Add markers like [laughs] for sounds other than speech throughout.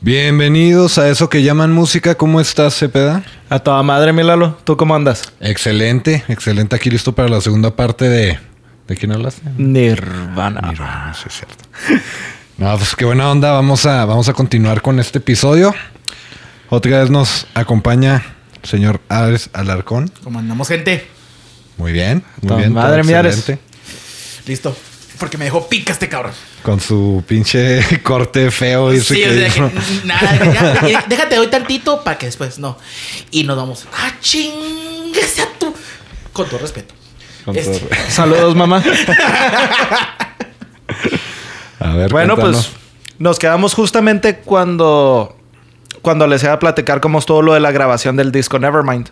Bienvenidos a eso que llaman música. ¿Cómo estás, Cepeda? A toda madre, mi Lalo. ¿Tú cómo andas? Excelente, excelente. Aquí listo para la segunda parte de... ¿De quién hablaste? Nirvana. Nirvana, sí es cierto. [laughs] No, pues qué buena onda. Vamos a, vamos a continuar con este episodio. Otra vez nos acompaña el señor Ares Alarcón. ¿Cómo andamos, gente? Muy bien, muy Toda bien. todo madre, mi Ares. Listo. Porque me dejó pica este cabrón. Con su pinche [laughs] corte feo y ese Sí, que o sea, que nada, ya, [laughs] déjate hoy tantito para que después no. Y nos vamos. ¡Ah, chingues a tu! Con todo respeto. Con Este, todo- Saludos, mamá. [laughs] A ver, bueno, cuéntanos. pues nos quedamos justamente cuando cuando les iba a platicar cómo estuvo lo de la grabación del disco Nevermind.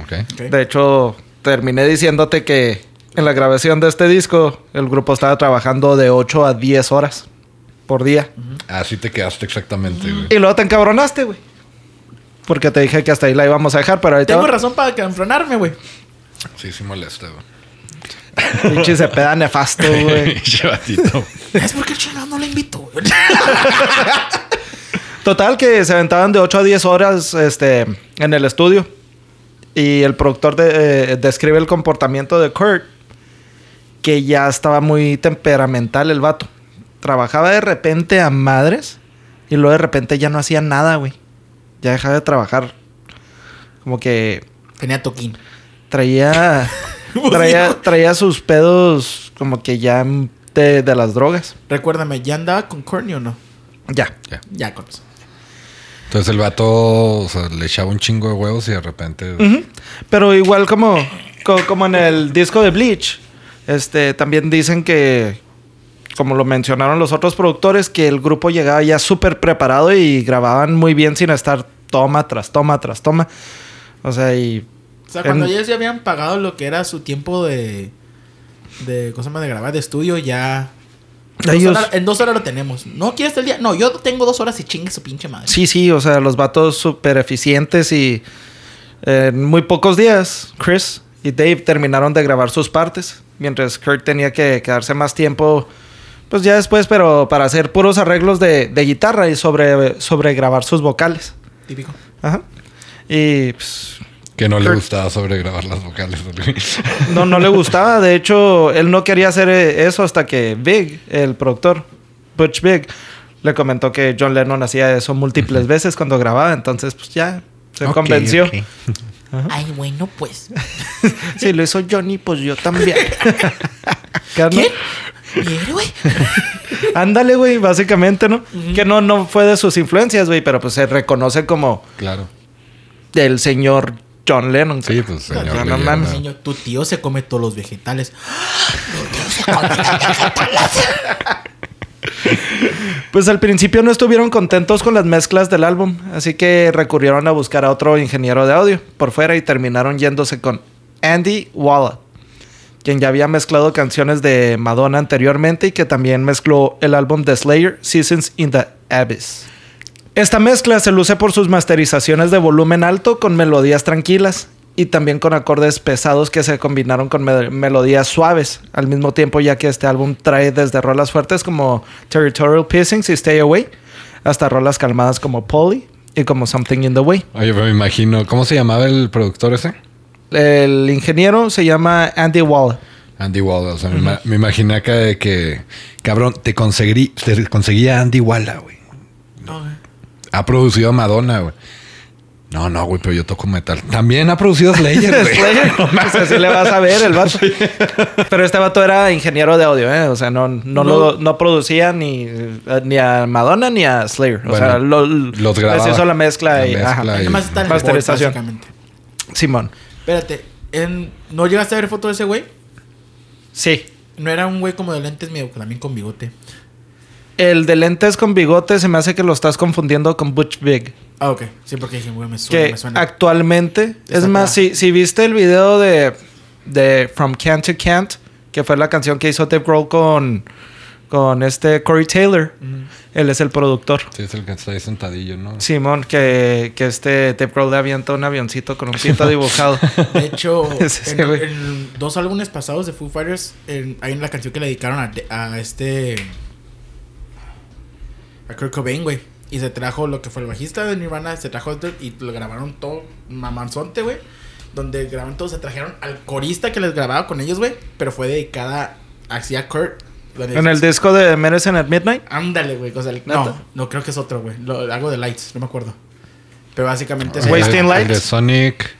Ok. ok. De hecho, terminé diciéndote que en la grabación de este disco el grupo estaba trabajando de 8 a 10 horas por día. Así te quedaste exactamente, güey. Y luego te encabronaste, güey. Porque te dije que hasta ahí la íbamos a dejar, pero ahorita... Tengo razón para canfronarme, güey. Sí, sí molesta, güey. Pinche se peda nefasto, [laughs] güey. Es porque el chingado no le invito, güey. Total, que se aventaban de 8 a 10 horas este, en el estudio. Y el productor de- eh, describe el comportamiento de Kurt, que ya estaba muy temperamental el vato. Trabajaba de repente a madres y luego de repente ya no hacía nada, güey. Ya dejaba de trabajar. Como que Tenía toquín. traía, [laughs] Pues traía, traía sus pedos como que ya de, de las drogas. Recuérdame, ¿ya andaba con Courtney o no? Ya. Ya. Ya con eso. Entonces el vato o sea, le echaba un chingo de huevos y de repente. Pero igual como, co- como en el disco de Bleach, este, también dicen que, como lo mencionaron los otros productores, que el grupo llegaba ya súper preparado y grababan muy bien sin estar toma tras toma tras toma. O sea, y... O sea, cuando En- ellos ya habían pagado lo que era su tiempo de. de cosa más de grabar de estudio, ya. Dos Ellos- horas- en dos horas lo tenemos. ¿No quieres el día? No, yo tengo dos horas y chingue su pinche madre. Sí, sí, o sea, los vatos súper eficientes y en muy pocos días, Chris y Dave terminaron de grabar sus partes, mientras Kurt tenía que quedarse más tiempo, pues ya después, pero para hacer puros arreglos de, de guitarra y sobre, sobre grabar sus vocales. Típico. Ajá. Y pues, Que no le gustaba sobregrabar las vocales. [laughs] no, no le gustaba. De hecho, él no quería hacer eh, eso hasta que Big, el productor, Butch Big, le comentó que John Lennon hacía eso múltiples veces cuando grababa. Entonces, pues ya se convenció. Ay, bueno, pues. [laughs] Si lo hizo Johnny, pues yo también. [laughs] ¿Quién? Mi héroe. [laughs] Ándale, güey, básicamente, ¿no? Que no, no fue de sus influencias, güey, pero pues se reconoce como Claro. del señor John Lennon. Sí, pues señor. No, no. Niño, tu tío se come todos los vegetales. Tu tío se come los vegetales. [laughs] Pues al principio no estuvieron contentos con las mezclas del álbum, así que recurrieron a buscar a otro ingeniero de audio por fuera y terminaron yéndose con Andy Walla, quien ya había mezclado canciones de Madonna anteriormente y que también mezcló el álbum de Slayer, Seasons in the Abyss. Esta mezcla se luce por sus masterizaciones de volumen alto con melodías tranquilas y también con acordes pesados que se combinaron con me- melodías suaves al mismo tiempo ya que este álbum trae desde rolas fuertes como Territorial Piercings y Stay Away hasta rolas calmadas como Polly y como Something in the Way. Oye, pero me imagino. ¿Cómo se llamaba el productor ese? El ingeniero se llama Andy Wall. Andy Walla. O sea, me, me imaginé acá de que. Cabrón, te conseguí, te conseguía Andy Walla, güey. No, güey. Ha producido a Madonna, güey. No, no, güey, pero yo toco metal. También ha producido Slayer, [laughs] güey. Slayer. Pues así le vas a ver el vato. Pero este vato era ingeniero de audio, ¿eh? O sea, no, no, No. Lo, no producía ni, ni a Madonna ni a Slayer. O Bueno, sea, lo, los grababa. les hizo la mezcla La y... mezcla ajá. y- Nada más está en Masterización. básicamente. Simón. Espérate, en- ¿no llegaste a ver foto de ese güey? Sí. No era un güey como de lentes medio también con bigote. El de lentes con bigote se me hace que lo estás confundiendo con Butch Big. Ah, ok. Sí, porque dije, güey, me suena, Que me suena. actualmente... Es más, si, si viste el video de, de From Can't to Can't, que fue la canción que hizo Dave Grohl con, con este Corey Taylor, él es el productor. Sí, es el que está ahí sentadillo, ¿no? Simón, que, que este Dave Grohl le avienta un avioncito con un pito [laughs] dibujado. De hecho, [laughs] en, dos álbumes pasados de Foo Fighters, en- hay una canción que le dedicaron a, a este. a Kurt Cobain, güey. Y se trajo lo que fue el bajista de Nirvana, se trajo y lo grabaron todo mamanzonte, güey. Donde grabaron todo, se trajeron al corista que les grababa con ellos, güey. Pero fue dedicada hacia Kurt. En el disco de Medicine at Midnight. Ándale, güey. o sea, no, no creo que es otro, güey. Algo de Lights, no me acuerdo. Pero básicamente es Wasting el Lights. de Sonic.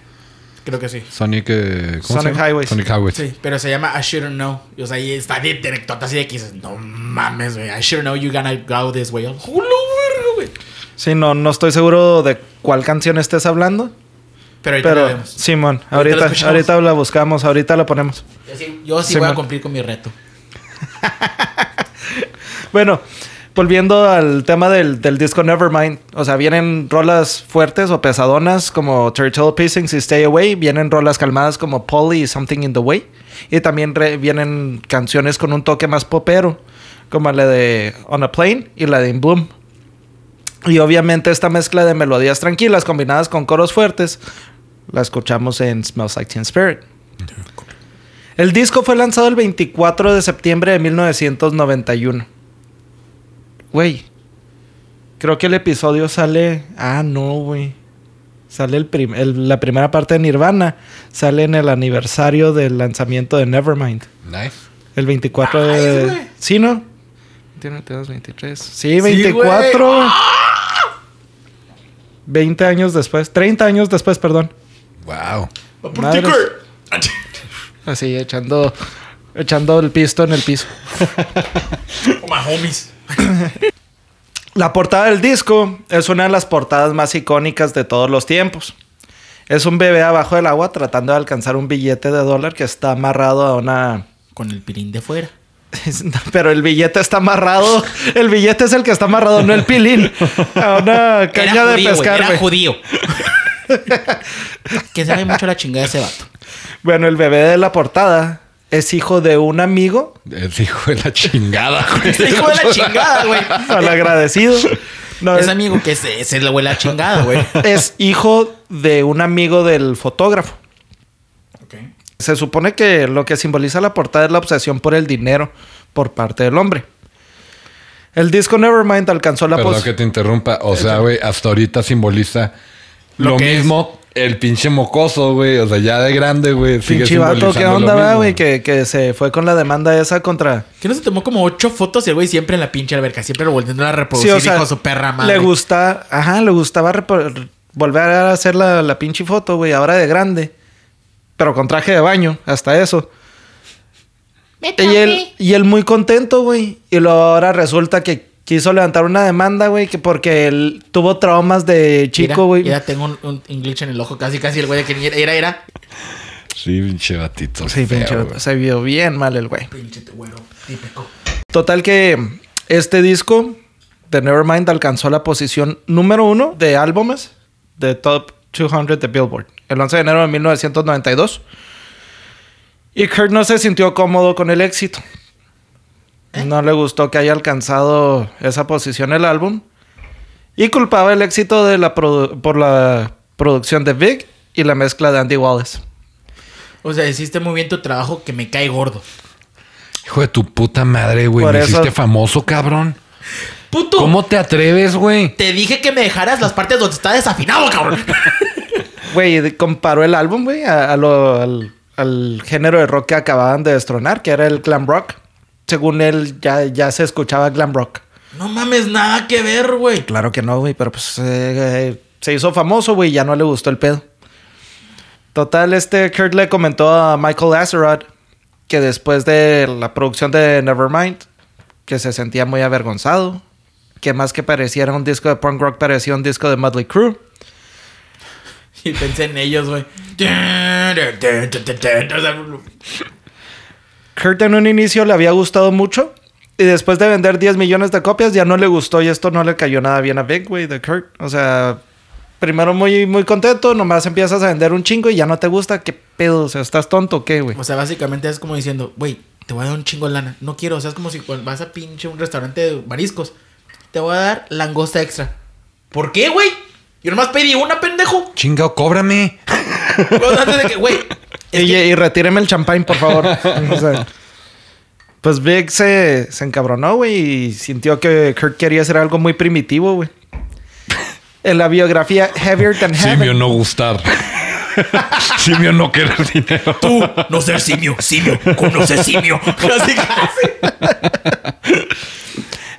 Creo que sí. Sonic. eh, ¿cómo Sonic se llama? Highways. Sonic Highways. Sí, pero se llama I Shouldn't Know. Y, o sea, ahí está de directota así de que dices, no mames, güey. I shouldn't know you gonna go this way. ¡Hola, verga, güey! Sí, no, no estoy seguro de cuál canción estés hablando. Pero ahorita la Pero, vemos. Simón, Ahorita la ahorita, la buscamos, ahorita la ponemos. Yo sí, yo sí Sí, voy a cumplir con mi reto. [laughs] Bueno, volviendo al tema del, del disco Nevermind. O sea, vienen rolas fuertes o pesadonas como Turtle Pissings y Stay Away. Vienen rolas calmadas como Polly y Something in the Way. Y también re- vienen canciones con un toque más popero, como la de On a Plane y la de In Bloom. Y obviamente esta mezcla de melodías tranquilas combinadas con coros fuertes la escuchamos en Smells Like Teen Spirit. El disco fue lanzado el 24 de septiembre de 1991. Güey. Creo que el episodio sale. Ah, no, güey. Sale el prim- el- la primera parte de Nirvana. Sale en el aniversario del lanzamiento de Nevermind. Nice. El 24 Nice, de. güey. Sí, ¿no? 21, 22, 23. Sí, Sí, 24. güey. 20 años después. 30 años después, perdón. Wow. Así, echando. Echando el pisto en el piso. [laughs] Oh, my homies. [laughs] La portada del disco es una de las portadas más icónicas de todos los tiempos. Es un bebé abajo del agua tratando de alcanzar un billete de dólar que está amarrado a una... Con el pilín de fuera. Pero el billete está amarrado. El billete es el que está amarrado, no el pilín. [laughs] A una caña era de judío, pescar. Era güey. judío. [laughs] que sabe mucho la chingada de ese vato. Bueno, el bebé de la portada es hijo de un amigo Es hijo de la chingada, güey. Es hijo de la chingada, güey. malagradecido. No, Es es, amigo que se, se le huele la chingada, güey. es hijo de un amigo del fotógrafo. Se supone que lo que simboliza la portada es la obsesión por el dinero por parte del hombre. El disco Nevermind alcanzó la Perdón que te interrumpa. O sea, güey, hasta ahorita simboliza Lo lo, que es. mismo el pinche mocoso, güey. O sea, ya de grande, güey. Pinche vato, ¿qué onda, güey? Que, que se fue con la demanda esa contra... Que no se tomó como ocho fotos y el güey siempre en la pinche alberca, siempre lo volviendo a reproducir, Sí, o sea, hijo su perra madre. Le gusta... Ajá, le gustaba volver a hacer la, la pinche foto, güey, ahora de grande. Pero con traje de baño, hasta eso. Y él, y él muy contento, güey. Y luego ahora resulta que quiso levantar una demanda, güey, que porque él tuvo traumas de chico, güey. Ya tengo un, un, un glitch en el ojo, casi, casi el güey de que ni era, era, era. Sí, pinche batito. Sí, feo, pinche, güey. se vio bien mal el güey. Pinche güero, típico. Total que este disco de Nevermind alcanzó la posición número uno de álbumes de Top 200 de Billboard el 11 de enero de 1992. Y Kurt no se sintió cómodo con el éxito. No le gustó que haya alcanzado esa posición el álbum. Y culpaba el éxito de la produ- por la producción de Big y la mezcla de Andy Wallace. O sea, hiciste muy bien tu trabajo que me cae gordo. Hijo de tu puta madre, güey. Me eso- hiciste famoso, cabrón. ¡Puto! ¿Cómo te atreves, güey? Te dije que me dejaras las partes donde está desafinado, cabrón. [laughs] Güey, comparó el álbum, güey, a, a lo- al, al género de rock que acababan de destronar, que era el glam rock. Según él, ya, ya se escuchaba glam rock. No mames, nada que ver, güey. Claro que no, güey, pero pues eh, eh, se hizo famoso, güey, y ya no le gustó el pedo. Total, este Kurt le comentó a Michael Azerrod que después de la producción de Nevermind, que se sentía muy avergonzado, que más que pareciera un disco de punk rock, parecía un disco de Mudley Crew. Y pensé en ellos, güey. Kurt en un inicio le había gustado mucho. Y después de vender 10 millones de copias ya no le gustó y esto no le cayó nada bien a Big, güey, de Kurt. O sea, primero muy, muy contento, nomás empiezas a vender un chingo y ya no te gusta. ¿Qué pedo? O sea, ¿estás tonto o qué, güey? O sea, básicamente es como diciendo, güey, te voy a dar un chingo de lana. No quiero, o sea, es como si vas a pinche un restaurante de mariscos. Te voy a dar langosta extra. ¿Por qué, güey? Yo nomás pedí una, pendejo. Chingao, cóbrame. Antes de que, güey. y, que- y retíreme el champán, por favor. [laughs] O sea, pues Big se, se encabronó, güey, y sintió que Kurt quería hacer algo muy primitivo, güey. En la biografía Heavier Than Heaven. Simio no gustar. [laughs] Simio no querer dinero. Tú, no ser simio, simio, conoce simio. [laughs] Casi, casi.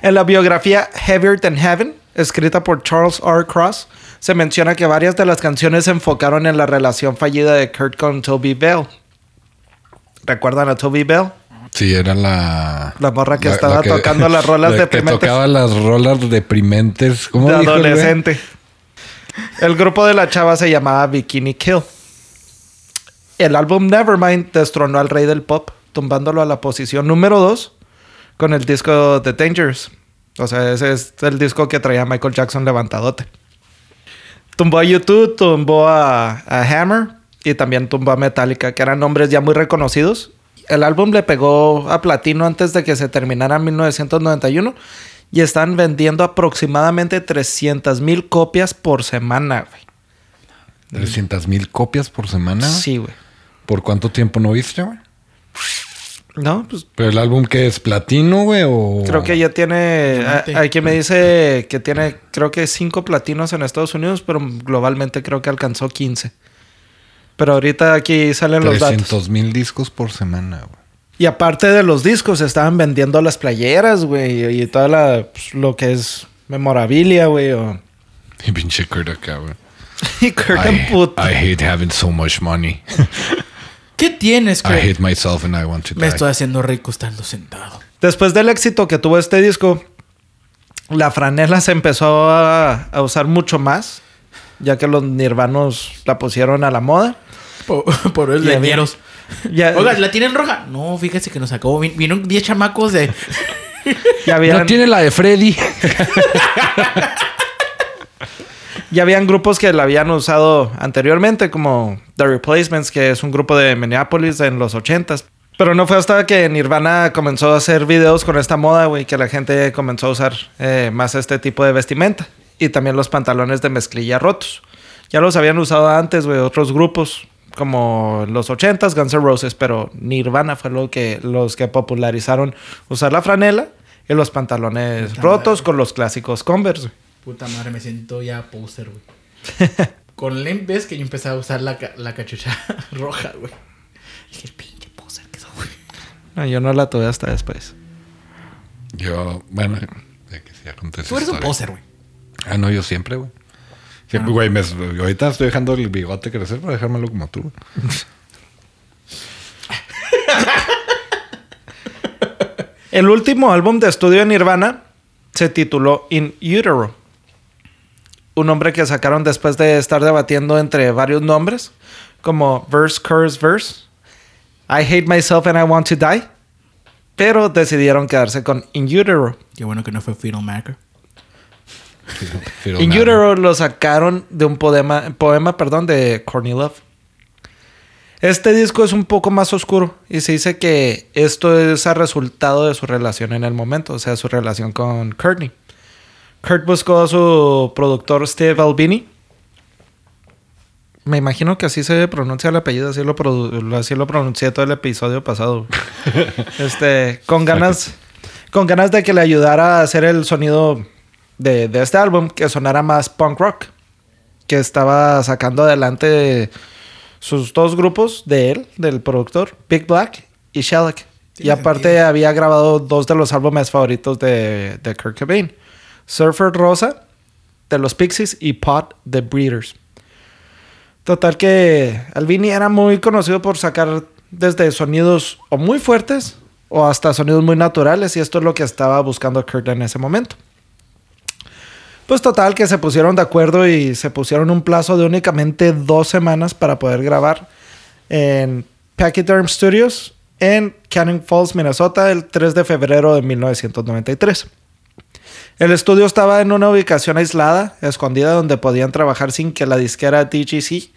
En la biografía Heavier Than Heaven, escrita por Charles R. Cross, se menciona que varias de las canciones se enfocaron en la relación fallida de Kurt con Toby Bell. ¿Recuerdan a Toby Bell? Sí, era la... La morra que estaba tocando las [laughs] rolas la deprimentes. Que tocaba las rolas deprimentes. ¿Cómo de dijo el adolescente. El grupo de la chava se llamaba Bikini Kill. El álbum Nevermind destronó al rey del pop, tumbándolo a la posición número 2 con el disco The Dangerous. O sea, ese es el disco que traía Michael Jackson levantadote. Tumbó a YouTube, tumbó a, a Hammer y también tumbó a Metallica, que eran nombres ya muy reconocidos. El álbum le pegó a platino antes de que se terminara en 1991 y están vendiendo aproximadamente 300 mil copias por semana, güey. 300 mil copias por semana. Sí, güey. ¿Por cuánto tiempo no viste, güey? No, pues ¿Pero el álbum que es platino, güey? O... creo que ya tiene. Diamante. Hay quien me dice que tiene, creo que cinco platinos en Estados Unidos, pero globalmente creo que alcanzó 15. Pero ahorita aquí salen los datos. 300 mil discos por semana, güey. Y aparte de los discos, estaban vendiendo las playeras, güey, y toda la, pues, lo que es memorabilia, güey. O... [laughs] Y pinche Kurt acá, güey. [laughs] Y Kirk I. I hate having so much money. [laughs] ¿Qué tienes, I Craig? hate myself and I want to Me die. estoy haciendo rico estando sentado. Después del éxito que tuvo este disco, la franela se empezó a, a usar mucho más, ya que los nirvanos la pusieron a la moda. Por, [laughs] por leñeros. Ya, Oiga, ¿la tienen roja? No, fíjese que nos acabó. Vin- Vinieron 10 chamacos de. [laughs] ya habían, No tiene la de Freddy. [laughs] ya habían grupos que la habían usado anteriormente, como The Replacements, que es un grupo de Minneapolis en los 80s. Pero no fue hasta que Nirvana comenzó a hacer videos con esta moda, güey, que la gente comenzó a usar eh, más este tipo de vestimenta. Y también los pantalones de mezclilla rotos. Ya los habían usado antes, güey, otros grupos, como los 80s, Guns N' Roses, pero Nirvana fue lo que, los que popularizaron usar la franela y los pantalones rotos con los clásicos Converse. güey. Puta madre, me siento ya poser, güey. [laughs] Con Limp que yo empecé a usar la, la cachucha [laughs] roja, güey. Dije, pinche poser que soy, güey. No, yo no la tuve hasta después. Yo, bueno, ya que sí, conté Tú eres un poser, güey. Ah, no, yo siempre, güey. Siempre, güey, me- ahorita estoy dejando el bigote crecer para dejármelo como tú. güey. [laughs] El último álbum de estudio de Nirvana se tituló In Utero. Un nombre que sacaron después de estar debatiendo entre varios nombres, como Verse, Chorus, Verse, I Hate Myself and I Want to Die. Pero decidieron quedarse con In Utero. Qué bueno que no fue Fiddle Maker. Pero In. Utero lo sacaron de un poema, poema perdón, de Courtney Love. Este disco es un poco más oscuro y se dice que esto es a resultado de su relación en el momento, o sea, su relación con Courtney. Kurt buscó a su productor Steve Albini. Me imagino que así se pronuncia el apellido, así lo, así lo pronuncié todo el episodio pasado. [laughs] este, con ganas, con ganas de que le ayudara a hacer el sonido de, de este álbum, que sonara más punk rock. Que estaba sacando adelante sus dos grupos de él, del productor, Big Black y Shellac. Y aparte sentido. había grabado dos de los álbumes favoritos de, de Kurt Cobain. Surfer Rosa, de los Pixies, y Pot, de Breeders. Total que Albini era muy conocido por sacar desde sonidos o muy fuertes o hasta sonidos muy naturales y esto es lo que estaba buscando Kurt en ese momento. Pues total que se pusieron de acuerdo y se pusieron un plazo de únicamente dos semanas para poder grabar en Pachyderm Studios en Cannon Falls, Minnesota, el 3 de febrero de 1993. El estudio estaba en una ubicación aislada, escondida, donde podían trabajar sin que la disquera DGC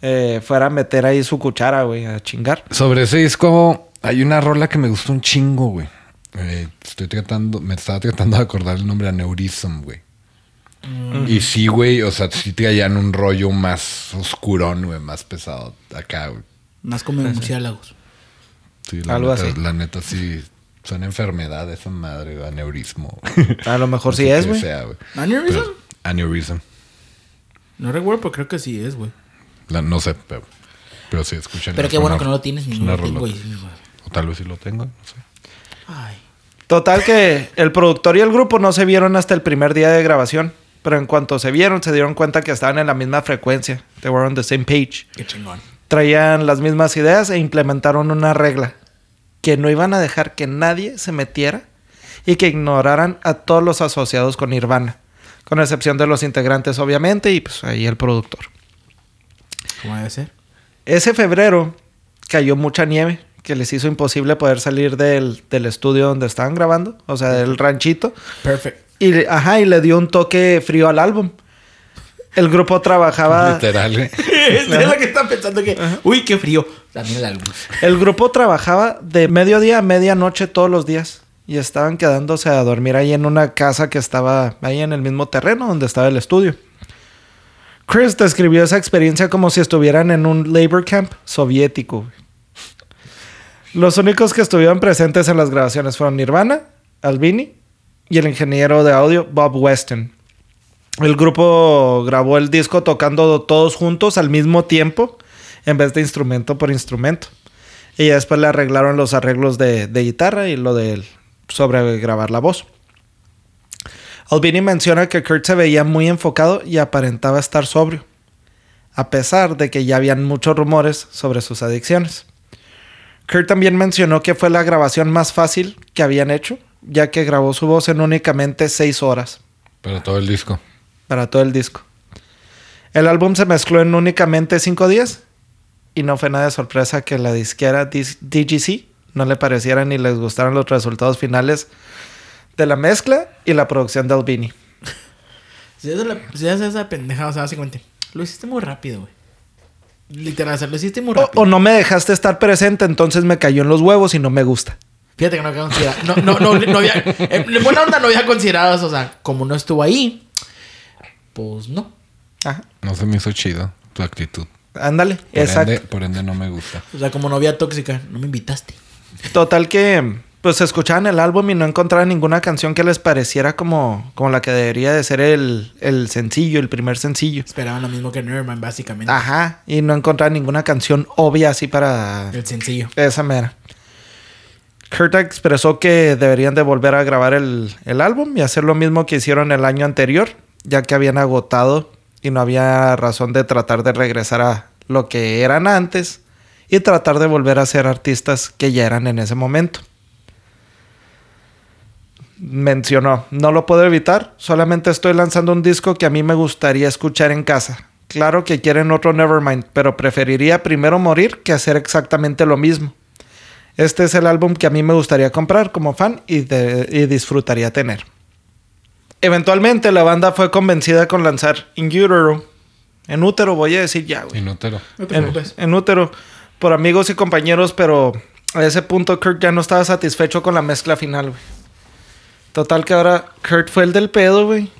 eh, fuera a meter ahí su cuchara, güey, a chingar. Sobre ese disco hay una rola que me gustó un chingo, güey. Eh, estoy tratando, me estaba tratando de acordar el nombre Aneurism, güey. Y sí, güey, o sea, sí traían un rollo más oscurón, güey, más pesado acá, güey. Más como murciélagos. Sí, la Algo neta, así. La neta sí, son enfermedades esa madre, güey, aneurismo. A lo mejor [laughs] No sí es, güey. ¿Aneurism? Pero- Aneurism. No recuerdo, pero creo que sí es, güey. La- no sé, pero, pero sí, escuchen. Pero qué bueno que no lo tienes ni no una lo tengo, rolota. güey. Sí, güey. O tal vez sí lo tengo, no sé. Ay. Total que el productor y el grupo no se vieron hasta el primer día de grabación. Pero en cuanto se vieron, se dieron cuenta que estaban en la misma frecuencia. They were on the same page. Qué chingón. Traían las mismas ideas e implementaron una regla. Que no iban a dejar que nadie se metiera y que ignoraran a todos los asociados con Nirvana. Con excepción de los integrantes, obviamente, y pues ahí el productor. ¿Cómo debe ser? Ese febrero cayó mucha nieve que les hizo imposible poder salir del, del estudio donde estaban grabando, o sea, del ranchito. Perfect. Y, ajá, y le dio un toque frío al álbum. El grupo trabajaba... Literal, [laughs] es lo que están pensando que. Uy, qué frío. También el álbum. El grupo trabajaba de mediodía a medianoche todos los días. Y estaban quedándose a dormir ahí en una casa que estaba ahí en el mismo terreno donde estaba el estudio. Chris describió esa experiencia como si estuvieran en un labor camp soviético. Los únicos que estuvieron presentes en las grabaciones fueron Nirvana, Albini y el ingeniero de audio Bob Weston. El grupo grabó el disco tocando todos juntos al mismo tiempo en vez de instrumento por instrumento. Y ya después le arreglaron los arreglos de, guitarra y lo de sobre grabar la voz. Albini menciona que Kurt se veía muy enfocado y aparentaba estar sobrio, a pesar de que ya habían muchos rumores sobre sus adicciones. Kurt también mencionó que fue la grabación más fácil que habían hecho, ya que grabó su voz en únicamente seis horas Pero todo el disco. Para todo el disco. El álbum se mezcló en únicamente cinco días y no fue nada de sorpresa que la disquera DGC no le pareciera ni les gustaran los resultados finales de la mezcla y la producción de Albini. [laughs] Si haces, la, si haces esa pendejada, o sea, básicamente, lo hiciste muy rápido, güey. Literal, o sea, lo hiciste muy O, rápido. o no me dejaste estar presente, entonces me cayó en los huevos y no me gusta. Fíjate que no había considerado. No, no, no, no había. En buena onda no había considerado eso. O sea, como no estuvo ahí, pues no. Ajá. No se me hizo chido tu actitud. Ándale, Por exacto. ende, por ende no me gusta. O sea, como novia tóxica, no me invitaste. Total que pues escuchaban el álbum y no encontraban ninguna canción que les pareciera como, como la que debería de ser el, el sencillo, el primer sencillo. Esperaban lo mismo que Nerman, básicamente. Ajá, y no encontraban ninguna canción obvia así para El sencillo. esa mera. Kurt expresó que deberían de volver a grabar el, el álbum y hacer lo mismo que hicieron el año anterior, ya que habían agotado y no había razón de tratar de regresar a lo que eran antes y tratar de volver a ser artistas que ya eran en ese momento. Mencionó, no lo puedo evitar, solamente estoy lanzando un disco que a mí me gustaría escuchar en casa. Claro que quieren otro Nevermind, pero preferiría primero morir que hacer exactamente lo mismo. Este es el álbum que a mí me gustaría comprar como fan y, y disfrutaría tener. Eventualmente la banda fue convencida con lanzar In Utero. En útero voy a decir ya, güey. Inútero. No te En, preocupes. en útero. Por amigos y compañeros, pero a ese punto Kurt ya no estaba satisfecho con la mezcla final, güey. Total que ahora Kurt fue el del pedo, güey.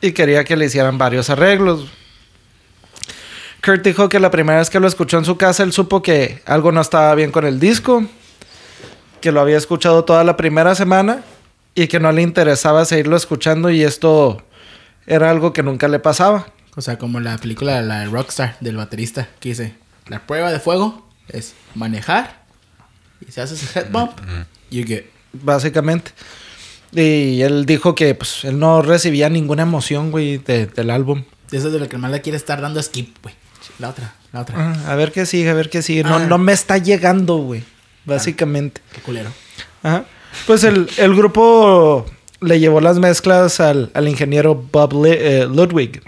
Y quería que le hicieran varios arreglos. Kurt dijo que la primera vez que lo escuchó en su casa, él supo que algo no estaba bien con el disco. Que lo había escuchado toda la primera semana. Y que no le interesaba seguirlo escuchando. Y esto era algo que nunca le pasaba. O sea, como la película La de Rockstar del baterista, que dice: La prueba de fuego es manejar. Y si haces el head bump, you get. básicamente. Y él dijo que pues, él no recibía ninguna emoción, güey, de- del álbum. Eso es de lo que más le quiere estar dando skip, güey. La otra, la otra. Ah, a ver qué sigue, a ver qué sigue. No, Ah. no me está llegando, güey. Básicamente. Qué culero. Ajá. Pues el, el grupo le llevó las mezclas al, al ingeniero Bob eh, Ludwig,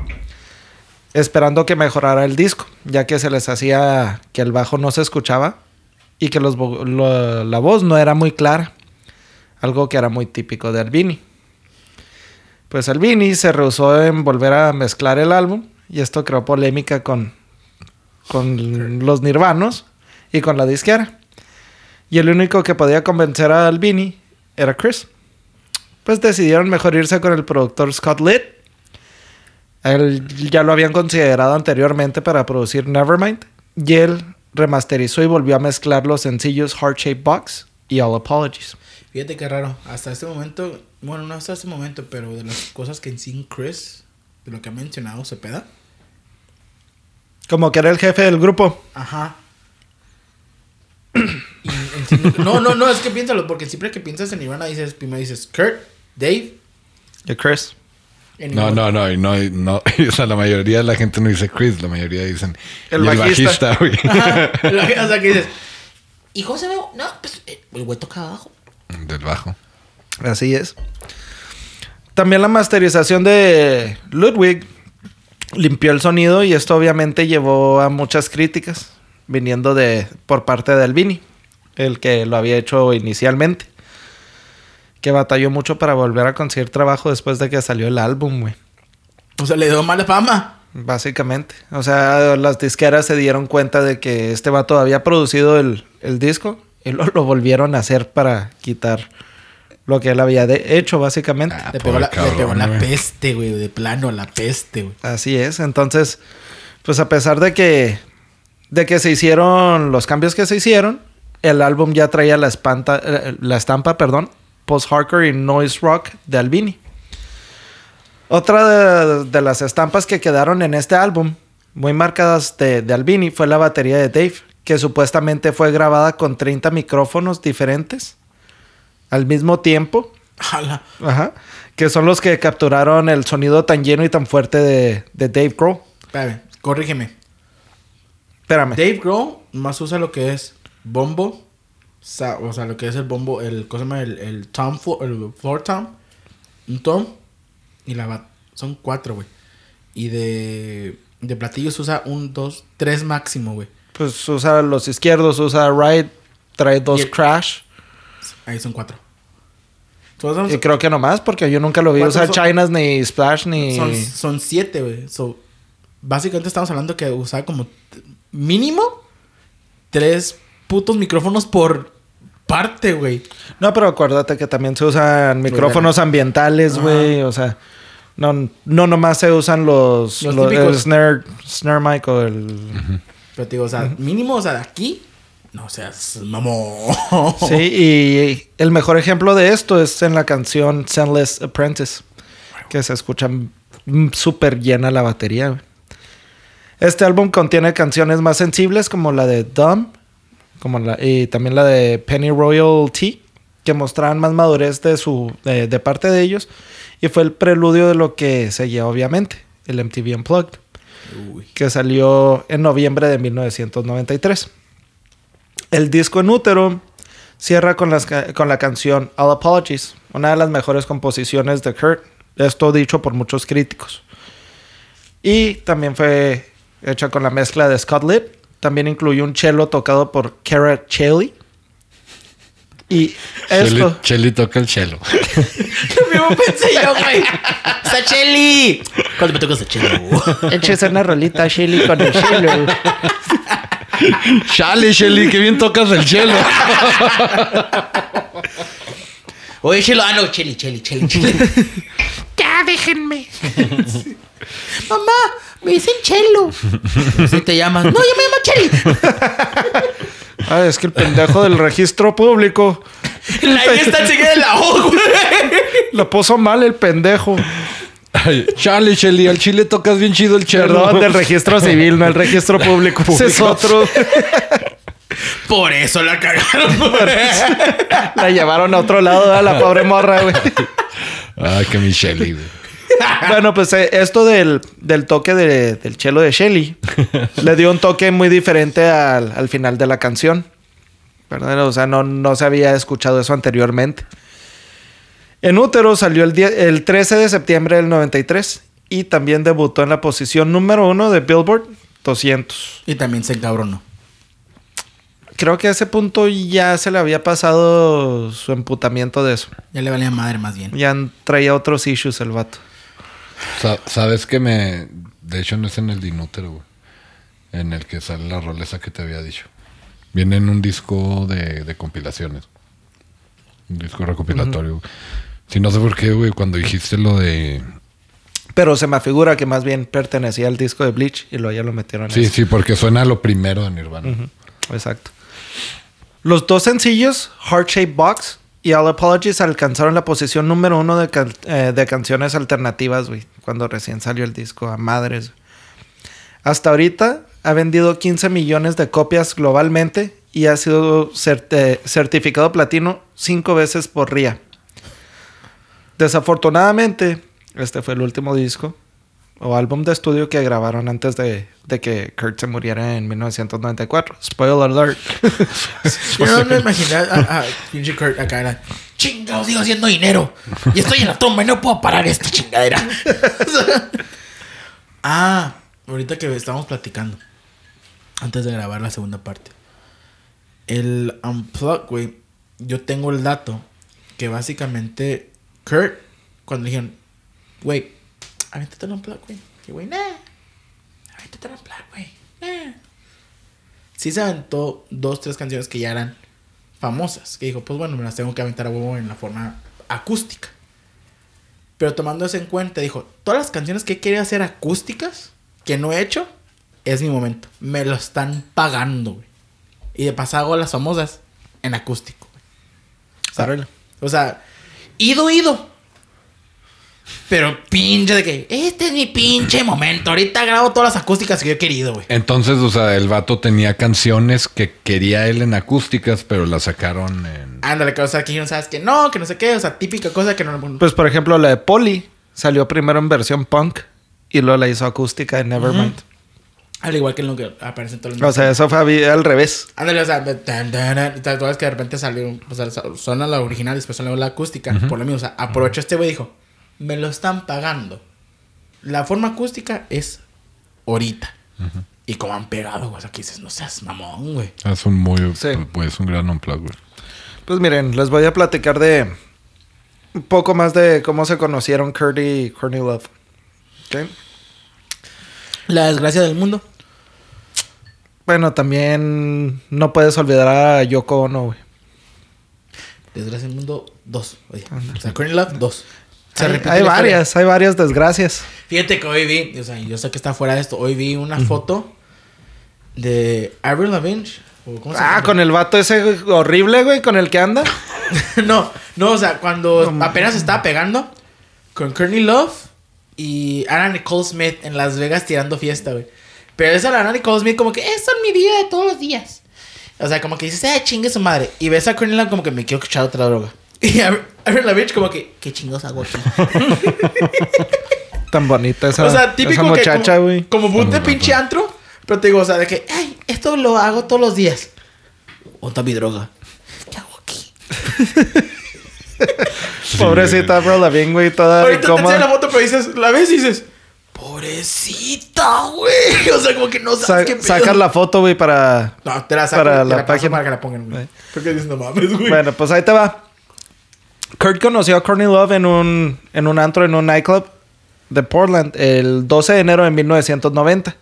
esperando que mejorara el disco, ya que se les hacía que el bajo no se escuchaba y que los la voz no era muy clara, algo que era muy típico de Albini. Pues Albini se rehusó en volver a mezclar el álbum y esto creó polémica con, con los nirvanos y con la disquera. Y el único que podía convencer a Albini era Chris. Pues decidieron mejor irse con el productor Scott Litt. Él ya lo habían considerado anteriormente para producir Nevermind. Y él remasterizó y volvió a mezclar los sencillos Heart Shaped Box y All Apologies. Fíjate qué raro. Hasta este momento, bueno, no hasta este momento, pero de las cosas que en sí Chris, de lo que ha mencionado Cepeda, Como que era el jefe del grupo. Ajá. [clears throat] Y no, no, no, es que piénsalo, porque siempre que piensas en Nirvana dices, primero dices Kurt, Dave. Y Chris. No, no, no, y no, y no, [laughs] o sea, la mayoría de la gente no dice Chris, la mayoría dicen El y bajista. güey. [laughs] Ajá. [laughs] o sea, que dices, ¿y cómo se ve? No, pues el güey toca abajo. Del bajo. Así es. También la masterización de Ludwig limpió el sonido y esto obviamente llevó a muchas críticas viniendo de por parte de Albini, el que lo había hecho inicialmente. Que batalló mucho para volver a conseguir trabajo después de que salió el álbum, güey. O sea, le dio mala fama. Básicamente. O sea, las disqueras se dieron cuenta de que este vato había producido el, el disco y lo, lo volvieron a hacer para quitar lo que él había de- hecho, básicamente. Ah, le pegó, la, le pegó cabrón, la güey. peste, güey, de plano, la peste, güey. Así es. Entonces, pues a pesar de que, de que se hicieron los cambios que se hicieron, el álbum ya traía la, espanta, eh, la estampa, perdón, post-hardcore y noise rock de Albini. Otra de, de las estampas que quedaron en este álbum, muy marcadas de, de Albini, fue la batería de Dave, que supuestamente fue grabada con 30 micrófonos diferentes al mismo tiempo. Ajá. Que son los que capturaron el sonido tan lleno y tan fuerte de, de Dave Grohl. Espérame, corrígeme. Espérame. Dave Grohl más usa lo que es bombo. O sea, lo que es el bombo, el, ¿cómo se llama? El, el tom, el floor tom. Un tom. Y la bat. Son cuatro, güey. Y de, de platillos usa un, dos, tres máximo, güey. Pues usa los izquierdos, usa right, trae dos el- crash. Ahí son cuatro. Son, Y creo que nomás, porque yo nunca lo vi ¿Cuántos usar? Chinas ni Splash ni. son, son siete, güey. So, básicamente estamos hablando que usaba como mínimo tres putos micrófonos por parte, güey. No, pero acuérdate que también se usan micrófonos ambientales, güey. O sea, no, no nomás se usan los, Los los- el típicos. snare, snare mic o el. Pero te digo, o sea, mínimo, o sea, de aquí, no seas mamón. Sí, y el mejor ejemplo de esto es en la canción Sendless Apprentice, que se escucha súper llena la batería. güey. Este álbum contiene canciones más sensibles como la de Dumb como la, y también la de Penny Royal Tea, que mostraban más madurez de, su, de, de parte de ellos, y fue el preludio de lo que seguía obviamente, el MTV Unplugged Uy. que salió en noviembre de 1993. El disco en útero cierra con, las con la canción All Apologies, una de las mejores composiciones de Kurt, esto dicho por muchos críticos. Y también fue hecha con la mezcla de Scott Litt, también incluyó un cello tocado por Kara Chelly. Y Shelly, esto, Shelly toca el chelo. [laughs] Lo mismo pensé yo, güey. ¡Sacheli! ¿Cuándo me toca Sacheli? échese una rolita Shelly con el cello. Chale, Shelly, qué bien tocas el chelo. Oye, Chelo. Ah, no, Cheli, Cheli, Cheli, Cheli. ya déjenme. [laughs] Mamá, me dicen Chelo. ¿Así te llamas? No, yo me llamo Cheli. Ah, es que el pendejo del registro público La I está enseguida en la O, güey. lo puso mal el pendejo. Ay, Chale, Shelly, al chile tocas bien chido el chelo. Perdón, del registro civil, no el registro público. Ese es otro. Por eso la cagaron, güey. La llevaron a otro lado a la pobre morra, güey. Ay, que mi Shelly, güey. [laughs] Bueno, pues eh, esto del, del toque de- del chelo de Shelly [laughs] le dio un toque muy diferente al, al final de la canción. ¿Verdad? O sea, no, no se había escuchado eso anteriormente. En útero salió el, el 13 de septiembre del 93 y también debutó en la posición número uno de Billboard 200. Y también se encabronó. Creo que a ese punto ya se le había pasado su emputamiento de eso. Ya le valía madre más bien. Ya traía otros issues el vato. Sa- ¿Sabes que me... De hecho, no es en el dinútero, güey. En el que sale la rola esa que te había dicho. Viene en un disco de, de compilaciones. Un disco recopilatorio. Sí, no sé por qué, güey, cuando dijiste lo de... Pero se me figura que más bien pertenecía al disco de Bleach y luego ya lo metieron Sí, en sí, porque suena lo primero de Nirvana. Exacto. Los dos sencillos, Heart Shaped Box y All Apologies, alcanzaron la posición número uno de, eh, de canciones alternativas, güey, cuando recién salió el disco a madres. Hasta ahorita ha vendido 15 millones de copias globalmente y ha sido certe- certificado platino cinco veces por RIA. Desafortunadamente, este fue el último disco o álbum de estudio que grabaron antes de, de que Kurt se muriera en 1994. Spoiler alert. [laughs] Yo no me imaginé a, a Kurt acá era. Chingado, sigo haciendo dinero. Y estoy en la tumba y no puedo parar esta chingadera. [laughs] ah, ahorita que estábamos platicando. Antes de grabar la segunda parte. El Unplug, güey. Yo tengo el dato. Que básicamente Kurt, cuando dijeron, güey, avéntate el Unplug, güey. Que güey, nah. Avéntate el Unplug, güey. Nah. Sí se aventó dos, tres canciones que ya eran famosas. Que dijo, pues bueno, me las tengo que aventar a huevo en la forma acústica. Pero tomando eso en cuenta, dijo, todas las canciones que quería hacer acústicas, que no he hecho, es mi momento. Me lo están pagando, güey. Y de paso hago las famosas en acústico. güey. O sea, o sea, ido, ido. Pero pinche de que, este es mi pinche momento. Ahorita grabo todas las acústicas que yo he querido, güey. Entonces, o sea, el vato tenía canciones que quería él en acústicas, pero las sacaron en. Ándale, que, o sea, que no sabes que no, que no sé qué. O sea, típica cosa que no... Pues por ejemplo, la de Polly salió primero en versión punk y luego la hizo acústica en Nevermind. Al igual que en lo que aparece en todos los... O sea, eso fue al revés. Ándale, o sea, tan, que de repente salió, o sea, suena la original y después suena la acústica, por lo mismo, o sea, aprovechó este güey y dijo, me lo están pagando. La forma acústica es ahorita. Y como han pegado, güey, o sea, que dices, no seas mamón, güey. Es un muy. Sí. Pues un gran unplug, güey. Pues miren, les voy a platicar de un poco más de cómo se conocieron Kurt y Courtney Love. ¿Ok? La desgracia del mundo. Bueno, también no puedes olvidar a Yoko Ono, güey. Desgracia del mundo, dos. Oye, o sea, Courtney Love, dos. Se Hay, historia. varias, hay varias desgracias. Fíjate que hoy vi, o sea, yo sé que está fuera de esto, hoy vi una foto de Avril Lavigne. o ¿cómo se Ah, con el vato ese horrible, güey, con el que anda. [laughs] no, no, o sea, cuando apenas estaba pegando con Courtney Love y Anna Nicole Smith en Las Vegas tirando fiesta, güey. Pero esa la Anna Nicole Smith como que es mi día de todos los días. O sea, como que dices, eh, chingue su madre. Y ves a Courtney Love como que me quiero echar otra droga. [laughs] Y a Avril Lavigne como que, ¿qué chingos hago aquí? [laughs] Tan bonita esa, o sea, típico esa muchacha, como, güey. como boot de pinche antro. Pero te digo, o sea, de que, ay, esto lo hago todos los días. ¿Dónde está mi droga? ¿Qué hago aquí? [laughs] Pobrecita Bro Lavigne, güey, toda Ahorita te enseño la foto, pero dices, la ves y dices, pobrecita, güey. O sea, como que no Sa- sabes qué pedo. sacas la foto, güey, para... No, te la saco para la la página. para que la pongan, güey. Porque dices, no mames, güey. Bueno, pues ahí te va. Kurt conoció a Courtney Love en un, en un antro, en un nightclub de Portland, el 12 de enero de 1990.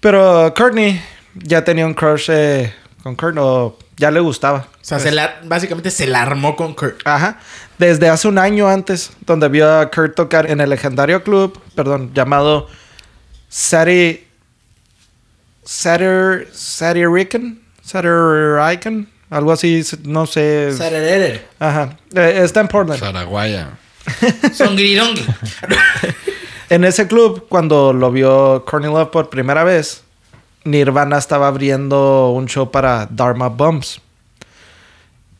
Pero Courtney ya tenía un crush eh, con Kurt, o ya le gustaba. O sea, se la, básicamente se la armó con Kurt. Ajá. Desde hace un año antes, donde vio a Kurt tocar en el legendario club, perdón, llamado Sati... Satir... Satirican? Satirican? Algo así, no sé. Sarerere. Ajá. Eh, está en Portland. Grirongi. [laughs] En ese club, cuando lo vio Courtney Love por primera vez, Nirvana estaba abriendo un show para Dharma Bumps.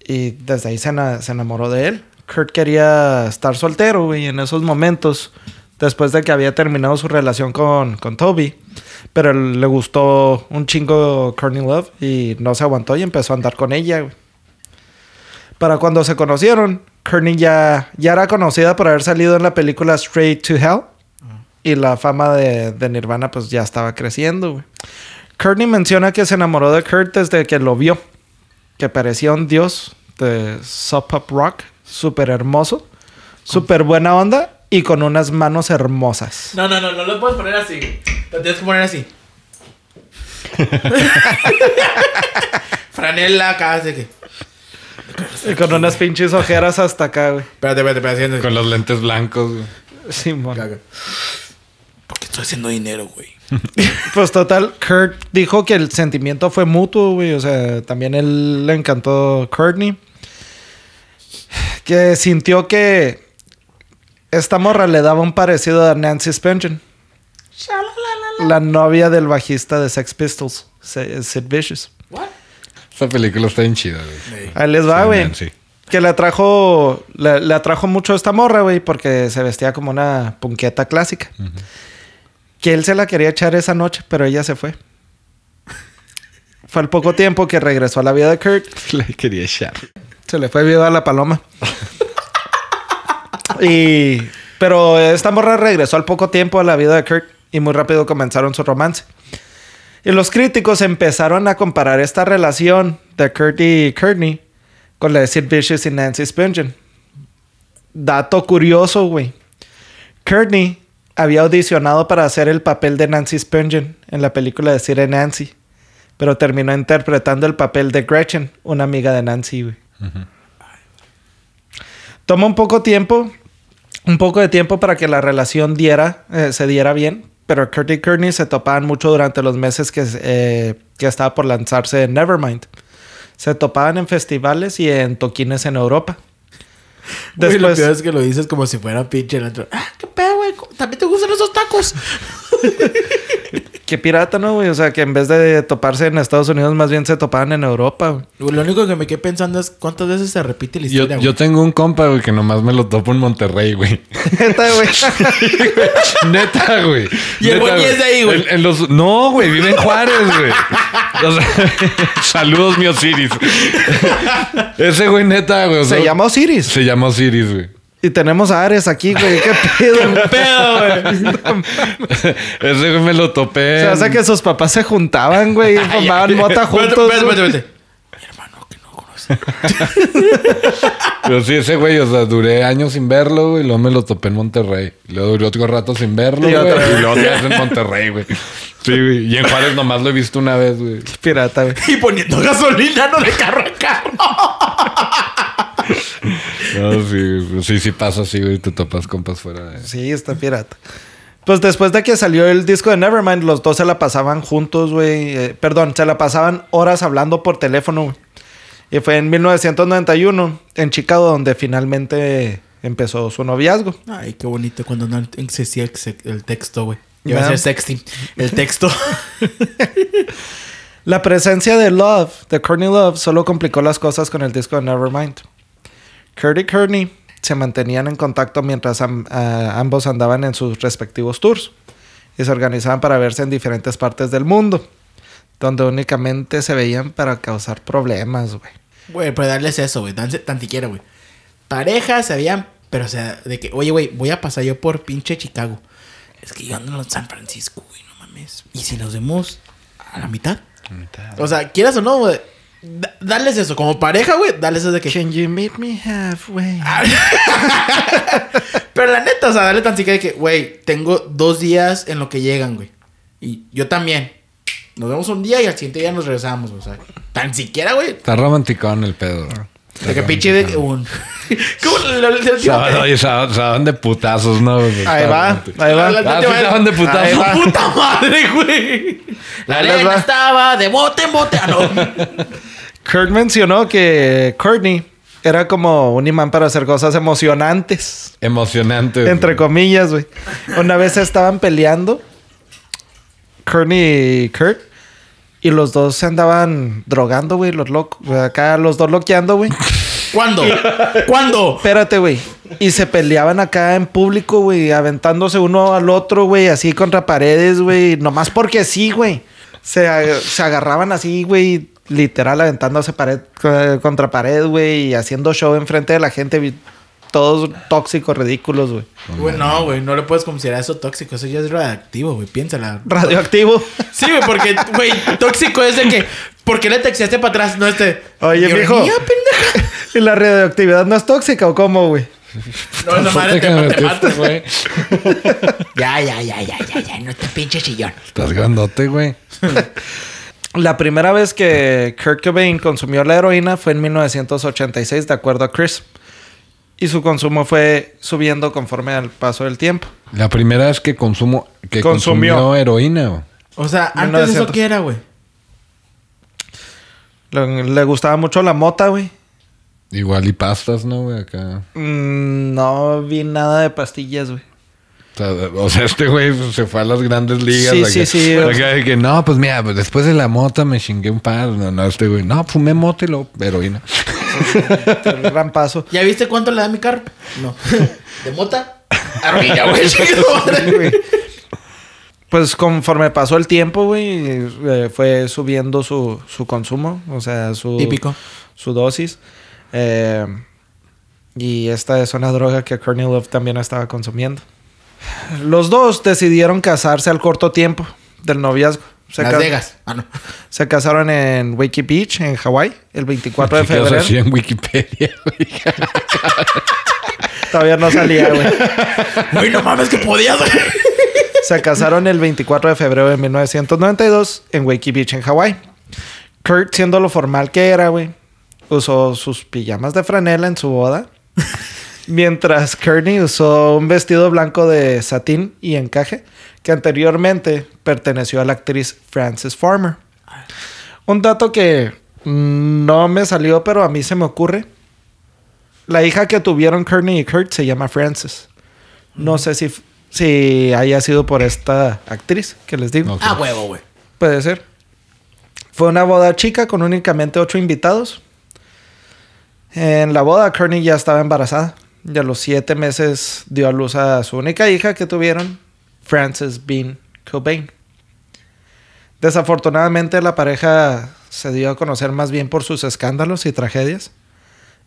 Y desde ahí se, se enamoró de él. Kurt quería estar soltero, güey, en esos momentos, después de que había terminado su relación con, con Toby. Pero le gustó un chingo Courtney Love y no se aguantó y empezó a andar con ella, güey. Para cuando se conocieron, Courtney ya, ya era conocida por haber salido en la película Straight to Hell. Y la fama de, de Nirvana pues ya estaba creciendo, güey. Courtney menciona que se enamoró de Kurt desde que lo vio. Que parecía un dios de Sub Pop Rock. Súper hermoso. Súper buena onda. Y con unas manos hermosas. No, no, no, no lo puedes poner así. güey. Lo tienes que poner así. [laughs] Franela acá, de que. Y con unas pinches ojeras hasta acá, güey. Espérate, espérate, espérate. haciendo- Con los lentes blancos, güey. Simón. Caga. Porque estoy haciendo dinero, güey. [laughs] Pues total, Kurt dijo que el sentimiento fue mutuo, güey. O sea, también él le encantó Courtney. Que sintió que esta morra le daba un parecido a Nancy Spungen. La novia del bajista de Sex Pistols, Sid Vicious. What? Esa película está bien chida, güey. Ahí les va, güey. Que le atrajo, le, le atrajo mucho esta morra, güey, porque se vestía como una punqueta clásica. Que él se la quería echar esa noche, pero ella se fue. Fue al poco tiempo que regresó a la vida de Kurt. [laughs] Le quería echar. Se le fue viva la paloma. [laughs] y... Pero esta morra regresó al poco tiempo a la vida de Kurt y muy rápido comenzaron su romance. Y los críticos empezaron a comparar esta relación de Kurt y Courtney con la de Sid Vicious y Nancy Spungen. Dato curioso, güey. Courtney había audicionado para hacer el papel de Nancy Spungen en la película de Sid y Nancy, pero terminó interpretando el papel de Gretchen, una amiga de Nancy, güey. Toma un poco tiempo, un poco de tiempo para que la relación diera, eh, se diera bien, pero Kurt y Courtney se topaban mucho durante los meses que, eh, que estaba por lanzarse Nevermind. Se topaban en festivales y en toquines en Europa. Güey, lo Después, peor es que lo dices como si fuera pinche el otro. Ah, qué pedo, güey. ¿También te gustan esos tacos? [laughs] qué pirata, ¿no, güey? O sea, que en vez de toparse en Estados Unidos, más bien se topaban en Europa, güey. Lo único que me quedé pensando es cuántas veces se repite la Yo, historia, yo güey. tengo un compa, güey, que nomás me lo topo en Monterrey, güey. [laughs] Neta, güey. Neta, güey. Y el güey es de ahí, güey. En- en los... No, güey, vive en Juárez, güey. O sea, [laughs] saludos, mi Osiris. Ese güey, neta, güey. o sea, Se llama Osiris. Se llama Osiris, güey. Y tenemos a Ares aquí, güey. ¿Qué [laughs] pedo? pedo, güey. [laughs] Ese güey me lo topé. Se en- hace que sus papás se juntaban, güey, y fumaban mota juntos. espérate, espérate. Mi hermano que no conoce. Pero sí, ese güey, o sea, duré años sin verlo, güey. Y luego me lo topé en Monterrey. Luego duré otro rato sin verlo, Y güey. Y luego otra vez en Monterrey, güey. Sí, güey. Y en Juárez nomás lo he visto una vez, güey. Pirata, güey. Y poniendo gasolina, no de carro a carro. No, sí, sí, sí pasa así, güey. Te topas compas fuera de... Sí, está pirata. Pues después de que salió el disco de Nevermind, los dos se la pasaban juntos, güey. Eh, perdón, se la pasaban horas hablando por teléfono, güey. Y fue en 1991, en Chicago, donde finalmente empezó su noviazgo. Ay, qué bonito cuando no existía el, texto, güey. Iba a ser sexting. El texto. [laughs] La presencia de Love, de Courtney Love, solo complicó las cosas con el disco de Nevermind. Kurt y Courtney se mantenían en contacto mientras am- a- ambos andaban en sus respectivos tours y se organizaban para verse en diferentes partes del mundo, donde únicamente se veían para causar problemas, güey. Güey, pero darles eso, güey. Danse tan siquiera, güey. Parejas se habían. Pero, o sea, de que, oye, güey, voy a pasar yo por pinche Chicago. Es que yo ando en San Francisco, güey, no mames. ¿Y si nos vemos a la mitad? O sea, quieras o no, güey. Da- Darles eso, como pareja, güey, darles eso de que. Can you meet me halfway? [laughs] Pero la neta, o sea, darle tan siquiera de que, güey, tengo dos días en lo que llegan, güey. Y yo también. Nos vemos un día y al siguiente día nos regresamos, o sea. Tan siquiera, güey. Está romanticón el pedo. De que pinche de un. [laughs] ¿Cómo van- Oye, de putazos, ¿no? güey? Ahí Está va, ahí va. La- la- Ah, van de putazos. Ahí va. ¡Puta madre, güey! La les arena estaba de bote en bote. Ah, no. [laughs] Kurt mencionó que Courtney era como un imán para hacer cosas emocionantes. Emocionante. güey. Entre comillas, güey. Una vez estaban peleando. Courtney y Kurt. Y los dos se andaban drogando, güey. Los locos. Acá los dos loqueando, güey. ¿Cuándo? ¿Cuándo? Espérate, güey. Y se peleaban acá en público, güey. Aventándose uno al otro, güey. Así contra paredes, güey. Nomás porque sí, güey. Se, ag- se agarraban así, güey. Literal, aventándose pared, eh, contra pared, güey. Y haciendo show enfrente de la gente. vi- Todos tóxicos, ridículos, güey. Güey, no, güey. No le puedes considerar eso tóxico. Eso ya es radioactivo, güey. Piénsala. Radioactivo. Sí, güey, porque, güey, tóxico es de que. ¿Por qué le texteaste para atrás? No este. Oye, mijo. pendeja. ¿Y la radioactividad no es tóxica o cómo, güey? No, esa madre te, te metiste, mata. güey. Ya, ya, ya, ya, ya, ya. No te pinche sillón. Estás grandote, güey. [laughs] La primera vez que Kurt Cobain consumió la heroína fue en 1986, de acuerdo a Chris. Y su consumo fue subiendo conforme al paso del tiempo. La primera vez que consumo... Que Consumió. consumió heroína, güey. O sea, antes de eso, 1900. ¿qué era, güey? Le, le gustaba mucho la mota, güey. Igual y pastas, ¿no, güey? Acá. Mm, no vi nada de pastillas, güey. O sea, este güey se fue a las grandes ligas. Sí, sí, sí. Acá de que no, pues mira, pues después de la mota me chingué un par. No, no, este güey, no, fumé mota y luego heroína. [laughs] Gran paso. ¿Ya viste cuánto le da mi carro? No. ¿De mota? Arruina, güey. [laughs] [laughs] Pues conforme pasó el tiempo, güey, eh, fue subiendo su, su consumo, o sea, su, Típico. su dosis. Eh, y esta es una droga que Courtney Love también estaba consumiendo. Los dos decidieron casarse al corto tiempo del noviazgo. Se, Las Vegas. Ah, no. se casaron en Wakey Beach, en Hawái, el 24 de febrero. así en Wikipedia, güey. [laughs] Todavía no salía, güey. Güey, no mames que podías, güey. Se casaron el 24 de febrero de 1992 en Wakey Beach, en Hawái. Kurt, siendo lo formal que era, güey, usó sus pijamas de franela en su boda. Mientras Courtney usó un vestido blanco de satín y encaje que anteriormente perteneció a la actriz Frances Farmer. Un dato que no me salió, pero a mí se me ocurre. La hija que tuvieron Courtney y Kurt se llama Frances. No sé si, si haya sido por esta actriz que les digo. Ah, huevo, güey. Puede ser. Fue una boda chica con únicamente ocho invitados. En la boda, Courtney ya estaba embarazada. Y a los siete meses dio a luz a su única hija que tuvieron, Frances Bean Cobain. Desafortunadamente, la pareja se dio a conocer más bien por sus escándalos y tragedias.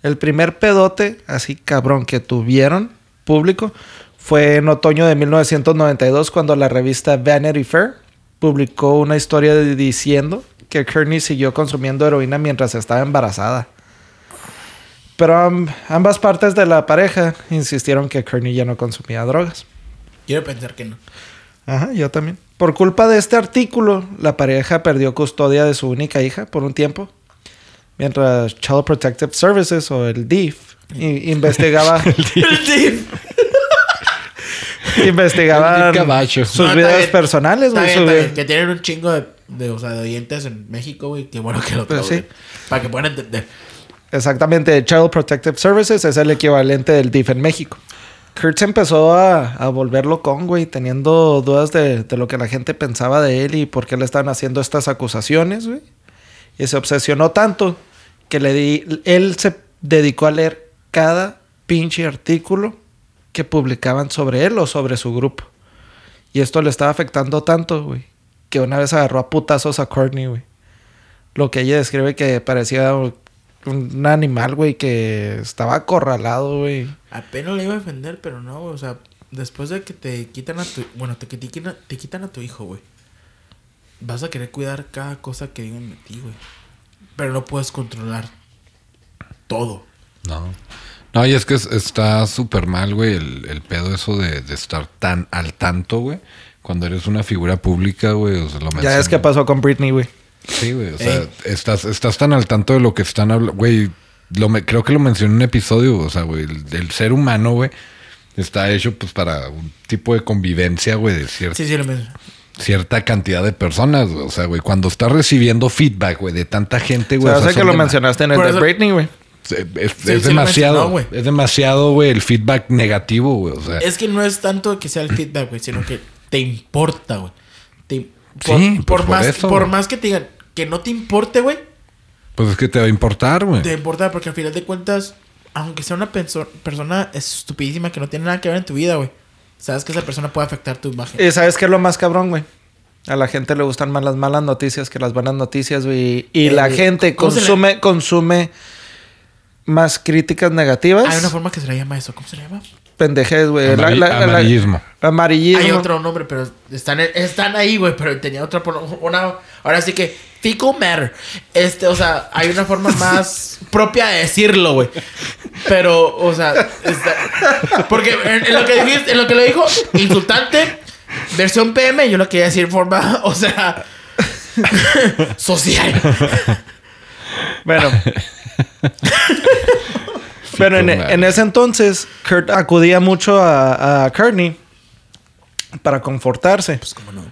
El primer pedote, así cabrón, que tuvieron público fue en otoño de 1992 cuando la revista Vanity Fair publicó una historia diciendo que Courtney siguió consumiendo heroína mientras estaba embarazada. Pero am- ambas partes de la pareja insistieron que Courtney ya no consumía drogas. Quiero pensar que no. Ajá, yo también. Por culpa de este artículo, la pareja perdió custodia de su única hija por un tiempo. Mientras Child Protective Services o el DIF i- investigaba, investigaban [laughs] El [laughs] cabacho. sus No, bien. personales, güey. bien, bien. Que tienen un chingo de, de, o sea, de oyentes en México, güey. Qué bueno que lo Pues traducen. sí. Para que puedan entender. Exactamente, Child Protective Services es el equivalente del DIF en México. Kurt se empezó a, a volverlo con, güey, teniendo dudas de, de lo que la gente pensaba de él y por qué le estaban haciendo estas acusaciones, güey. Y se obsesionó tanto que le di, él se dedicó a leer cada pinche artículo que publicaban sobre él o sobre su grupo. Y esto le estaba afectando tanto, güey, que una vez agarró a putazos a Courtney, güey. Lo que ella describe que parecía un animal, güey, que estaba acorralado, güey. Apenas le iba a defender, pero no, güey. O sea, después de que te quitan a tu... Bueno, te, te, quitan, te quitan a tu hijo, güey. Vas a querer cuidar cada cosa que digan de ti, güey. Pero no puedes controlar todo. No. No, y es que es- está súper mal, güey, el, el pedo eso de, de estar tan al tanto, güey. Cuando eres una figura pública, güey. O sea, lo Ya es que pasó con Britney, güey. Sí, güey. O sea, Ey. estás, estás tan al tanto de lo que están hablando. Güey, lo me- creo que lo mencioné en un episodio. O sea, güey, el, el ser humano, güey, está hecho pues para un tipo de convivencia, güey, de cierta, Sí, sí, lo mismo. cierta cantidad de personas. güey. O sea, güey, cuando estás recibiendo feedback, güey, de tanta gente, O güey. sea, o sea, sé que son lo dema- mencionaste en el Por de eso- Britney, güey. Es, es- Sí, es sí lo demasiado, mencionó, güey. es demasiado, güey, el feedback negativo, güey. O sea, Es que no es tanto que sea el feedback, güey, sino que te importa, güey. Te- Sí, pues, por, por más, eso, por güey. más que te digan que no te importe, güey, pues es que te va a importar, güey. te importa porque al final de cuentas, aunque sea una perso- persona estupidísima que no tiene nada que ver en tu vida, güey, sabes que esa persona puede afectar tu imagen. Y sabes qué es lo más cabrón, güey. A la gente le gustan más las malas noticias que las buenas noticias, güey. Y Eh, la gente ¿cómo se le- consume, consume más críticas negativas. Hay una forma que se le llama eso. ¿Cómo se le llama? Pendejes, güey. La- Amari- la- la- amarillismo. amarillismo. Hay otro nombre, pero están, están ahí, güey. Pero tenía otra. por- Una, ahora sí que. Fecal matter. Este, o sea, hay una forma más [laughs] propia de decirlo, güey. Pero, o sea. está- porque en, en lo que dijiste, en lo que dijo, insultante, versión PM, yo lo quería decir forma, o sea. [laughs] social. Bueno. [laughs] Pero en, ese entonces, Kurt acudía mucho a, a Courtney para confortarse. Pues, cómo no.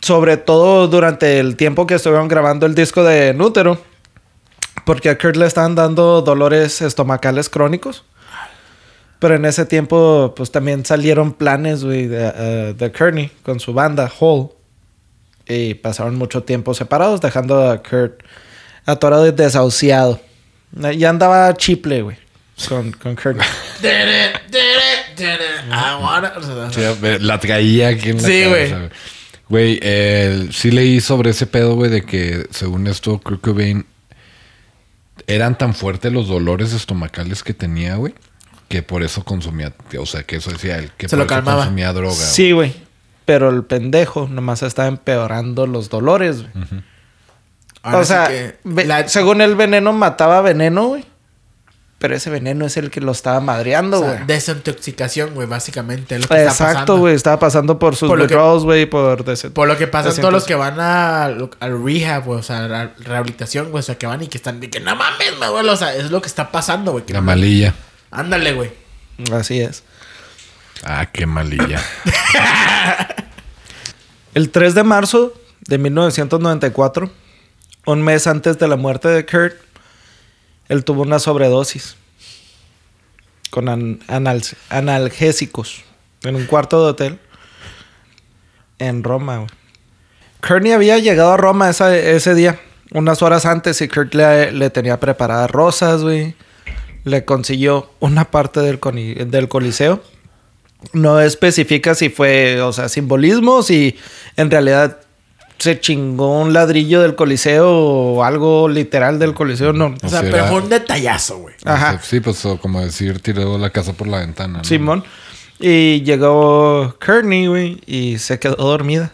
Sobre todo durante el tiempo que estuvieron grabando el disco de Nútero. Porque a Kurt le estaban dando dolores estomacales crónicos. Pero en ese tiempo, pues también salieron planes, güey, de, eh, de Kearney con su banda, Hole. Y pasaron mucho tiempo separados, dejando a Kurt atorado y desahuciado. Ya andaba chiple, güey, con, con Kearney. [laughs] I wanna- Sí, la traía aquí en la Sí, güey. Güey, eh, sí leí sobre ese pedo, güey, de que según esto, Kurt Cobain eran tan fuertes los dolores estomacales que tenía, güey, que por eso consumía, o sea, que eso decía él, que Se por lo eso calmaba. consumía droga. Sí, güey. Pero el pendejo nomás estaba empeorando los dolores, güey. ahora o sí sea, que ve- la- según el veneno mataba veneno, güey. Pero ese veneno es el que lo estaba madreando, o güey. sea, desintoxicación, güey, básicamente. es lo que está Exacto, pasando. güey. Estaba pasando por sus withdrawals, güey, por... Por lo que pasan todos los que van a, al rehab, güey, o sea, a la rehabilitación, güey, o sea, que van y que están de que no mames, me duele, o sea, es lo que está pasando, güey. La malilla. Ándale, güey. Así es. Ah, qué malilla. [laughs] El 3 de marzo de 1994, un mes antes de la muerte de Kurt, él tuvo una sobredosis con an- anal- analgésicos en un cuarto de hotel en Roma. Kearney había llegado a Roma ese día, unas horas antes, y Kurt le, le tenía preparadas rosas, güey. Le consiguió una parte del, del coliseo. No especifica si fue, o sea, simbolismo, si en realidad se chingó un ladrillo del coliseo o algo literal del coliseo, no. O sea, sea, pero era- fue un detallazo, güey. Ajá. Sí, pues o como decir, tiró la casa por la ventana. ¿no? Simón. Y llegó Courtney, güey, y se quedó dormida.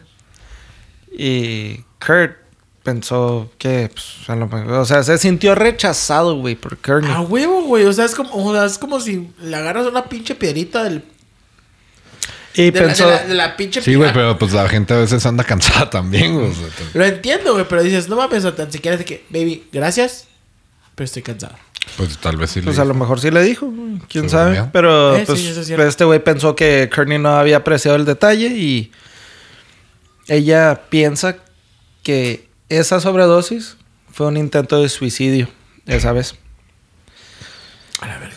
Y Kurt pensó que, pues, a lo mejor, o sea, se sintió rechazado, güey, por Courtney. A huevo, güey. O sea, es como, o sea, es como si le agarras una pinche piedrita del, y de, la, pensó, de la- de la pinche Sí, güey, pero pues la gente a veces anda cansada [laughs] también, güey. o sea, te- Lo entiendo, güey, pero dices, no mames, o tan siquiera de que, baby, gracias, pero estoy cansado. pues tal vez sí le pues a lo mejor sí le dijo, güey, quién sabe. Pero, Eh, pues, es este güey pensó que Courtney no había apreciado el detalle y ella piensa que esa sobredosis fue un intento de suicidio esa vez. A la verga.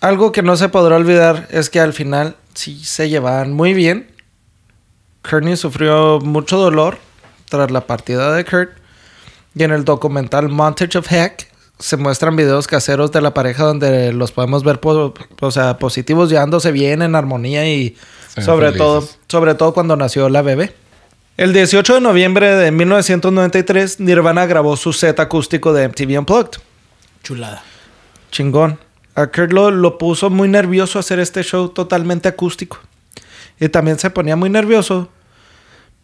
Algo que no se podrá olvidar es que al final sí se llevaban muy bien. Courtney sufrió mucho dolor tras la partida de Kurt. Y en el documental Montage of Heck se muestran videos caseros de la pareja donde los podemos ver po- o sea, positivos llevándose bien en armonía y sobre felices. todo, sobre todo cuando nació la bebé. El 18 de noviembre de 1993, Nirvana grabó su set acústico de MTV Unplugged. Chulada. Chingón. A Kurt lo, lo puso muy nervioso hacer este show totalmente acústico. Y también se ponía muy nervioso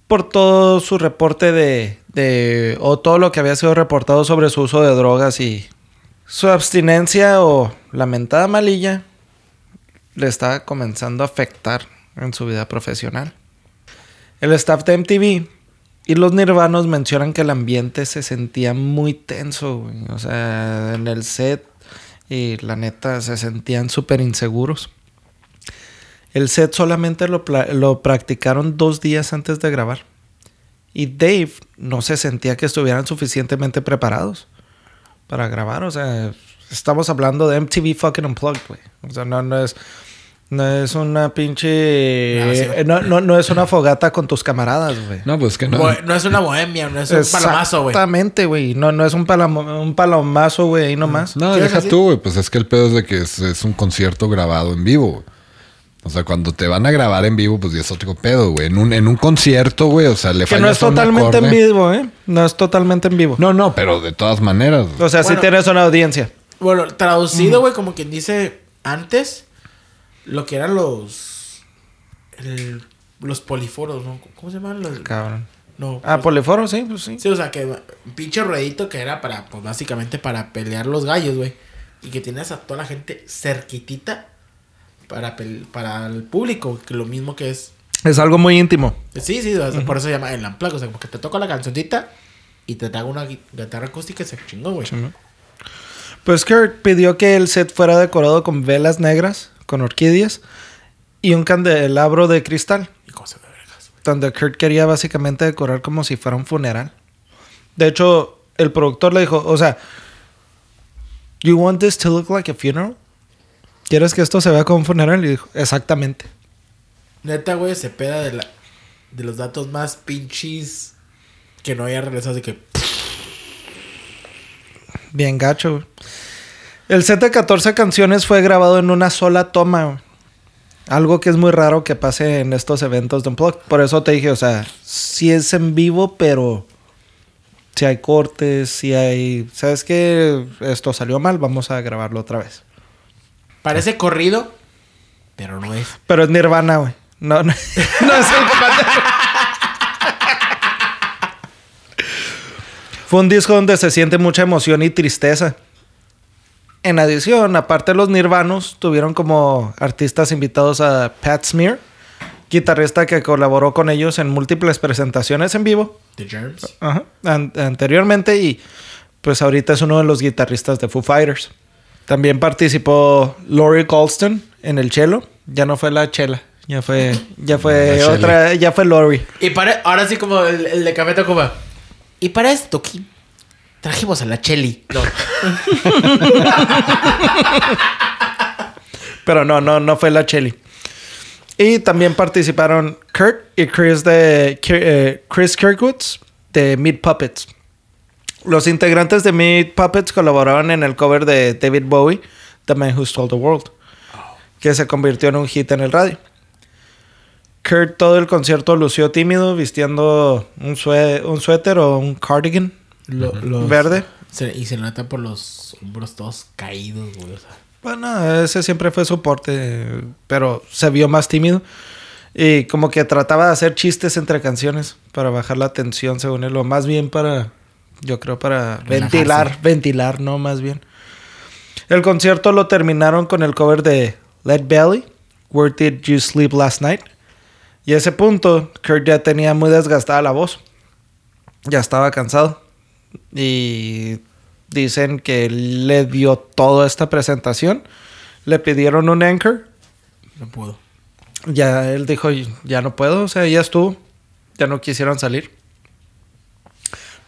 por todo su reporte de, de... o todo lo que había sido reportado sobre su uso de drogas y su abstinencia o lamentada malilla le estaba comenzando a afectar en su vida profesional. El staff de MTV y los nirvanos mencionan que el ambiente se sentía muy tenso. O sea, en el set y la neta se sentían súper inseguros. El set solamente lo, lo practicaron dos días antes de grabar. Y Dave no se sentía que estuvieran suficientemente preparados para grabar. O sea, estamos hablando de MTV fucking Unplugged, güey. O sea, no, no es... No es una pinche... Grabación. eh, No, no, no es una fogata con tus camaradas, güey. No, pues que no. Bo- No es una bohemia, no es un palomazo, güey. Exactamente, güey. No, no es un, palamo- un palomazo, güey, ahí nomás. No, ¿Quieres deja así? tú, güey. Pues es que el pedo es de que es, es un concierto grabado en vivo, güey. O sea, cuando te van a grabar en vivo, pues ya es otro pedo, güey. En un, en un concierto, güey, o sea, le Que no es totalmente en vivo, ¿eh? No es totalmente en vivo. No, no, pero de todas maneras. O sea, si Bueno. tienes una audiencia. Bueno, traducido, güey, como quien dice antes, lo que eran los. el- los poliforos, ¿no? ¿Cómo se llaman? Los, Cabrón. no. Ah, los- poliforo, sí, pues sí. Sí, o sea, que un pinche ruedito que era para, pues básicamente para pelear los gallos, güey. Y que tienes a toda la gente cerquitita para, pel- para el público, que lo mismo que es. Es algo muy íntimo. Sí, sí, o sea, por eso se llama el unplug, o sea, como que te toco la cancioncita y te traigo una gui- guitarra acústica y se chingó, güey. Pues Kurt pidió que el set fuera decorado con velas negras, con orquídeas y un candelabro de cristal. Y cosas de vergas. Donde Kurt quería básicamente decorar como si fuera un funeral. De hecho, el productor le dijo, o sea, ¿You want this to look like a funeral? ¿quieres que esto se vea como un funeral? Y dijo, exactamente. Neta, güey, se peda de, la, de los datos más pinches que no haya regresado. De que. Bien gacho, güey. El set de 14 canciones fue grabado en una sola toma. Algo que es muy raro que pase en estos eventos de Unplugged. Por eso te dije, o sea, sí es en vivo, pero si hay cortes, si hay... ¿Sabes qué? Esto salió mal, vamos a grabarlo otra vez. Parece corrido, pero no es. Pero es Nirvana, güey. No, no, [laughs] no es el. Fue un disco donde se siente mucha emoción y tristeza. En adición, aparte de los Nirvanos, tuvieron como artistas invitados a Pat Smear, guitarrista que colaboró con ellos en múltiples presentaciones en vivo The Germs. Ajá, an- anteriormente y pues ahorita es uno de los guitarristas de Foo Fighters. También participó Lori Colston en el cello. Ya no fue la chela, ya fue, ya fue La otra, ya fue Lori. Y para, ahora sí, como el, el de Café Tacuba. Y para esto, aquí trajimos a la Cheli. No. [laughs] Pero no, no, no fue la Chelly. Y también participaron Kurt y Chris de eh, Chris Kirkwoods de Meat Puppets. Los integrantes de Meat Puppets colaboraron en el cover de David Bowie, The Man Who Stole the World, que se convirtió en un hit en el radio. Kurt todo el concierto lució tímido, vistiendo un, sue- un suéter o un cardigan Lo- los- verde. se- y se nota por los hombros todos caídos, güey. O sea. Bueno, ese siempre fue su porte, pero se vio más tímido. Y como que trataba de hacer chistes entre canciones para bajar la tensión, según él, o más bien para, yo creo, para Relajarse. ventilar, ventilar, no, más bien. El concierto lo terminaron con el cover de Let Belly, Where Did You Sleep Last Night? Y a ese punto, Kurt ya tenía muy desgastada la voz. Ya estaba cansado. Y dicen que le dio toda esta presentación. Le pidieron un anchor. No pudo. Ya él dijo, ya no puedo, o sea, ya estuvo. Ya no quisieron salir.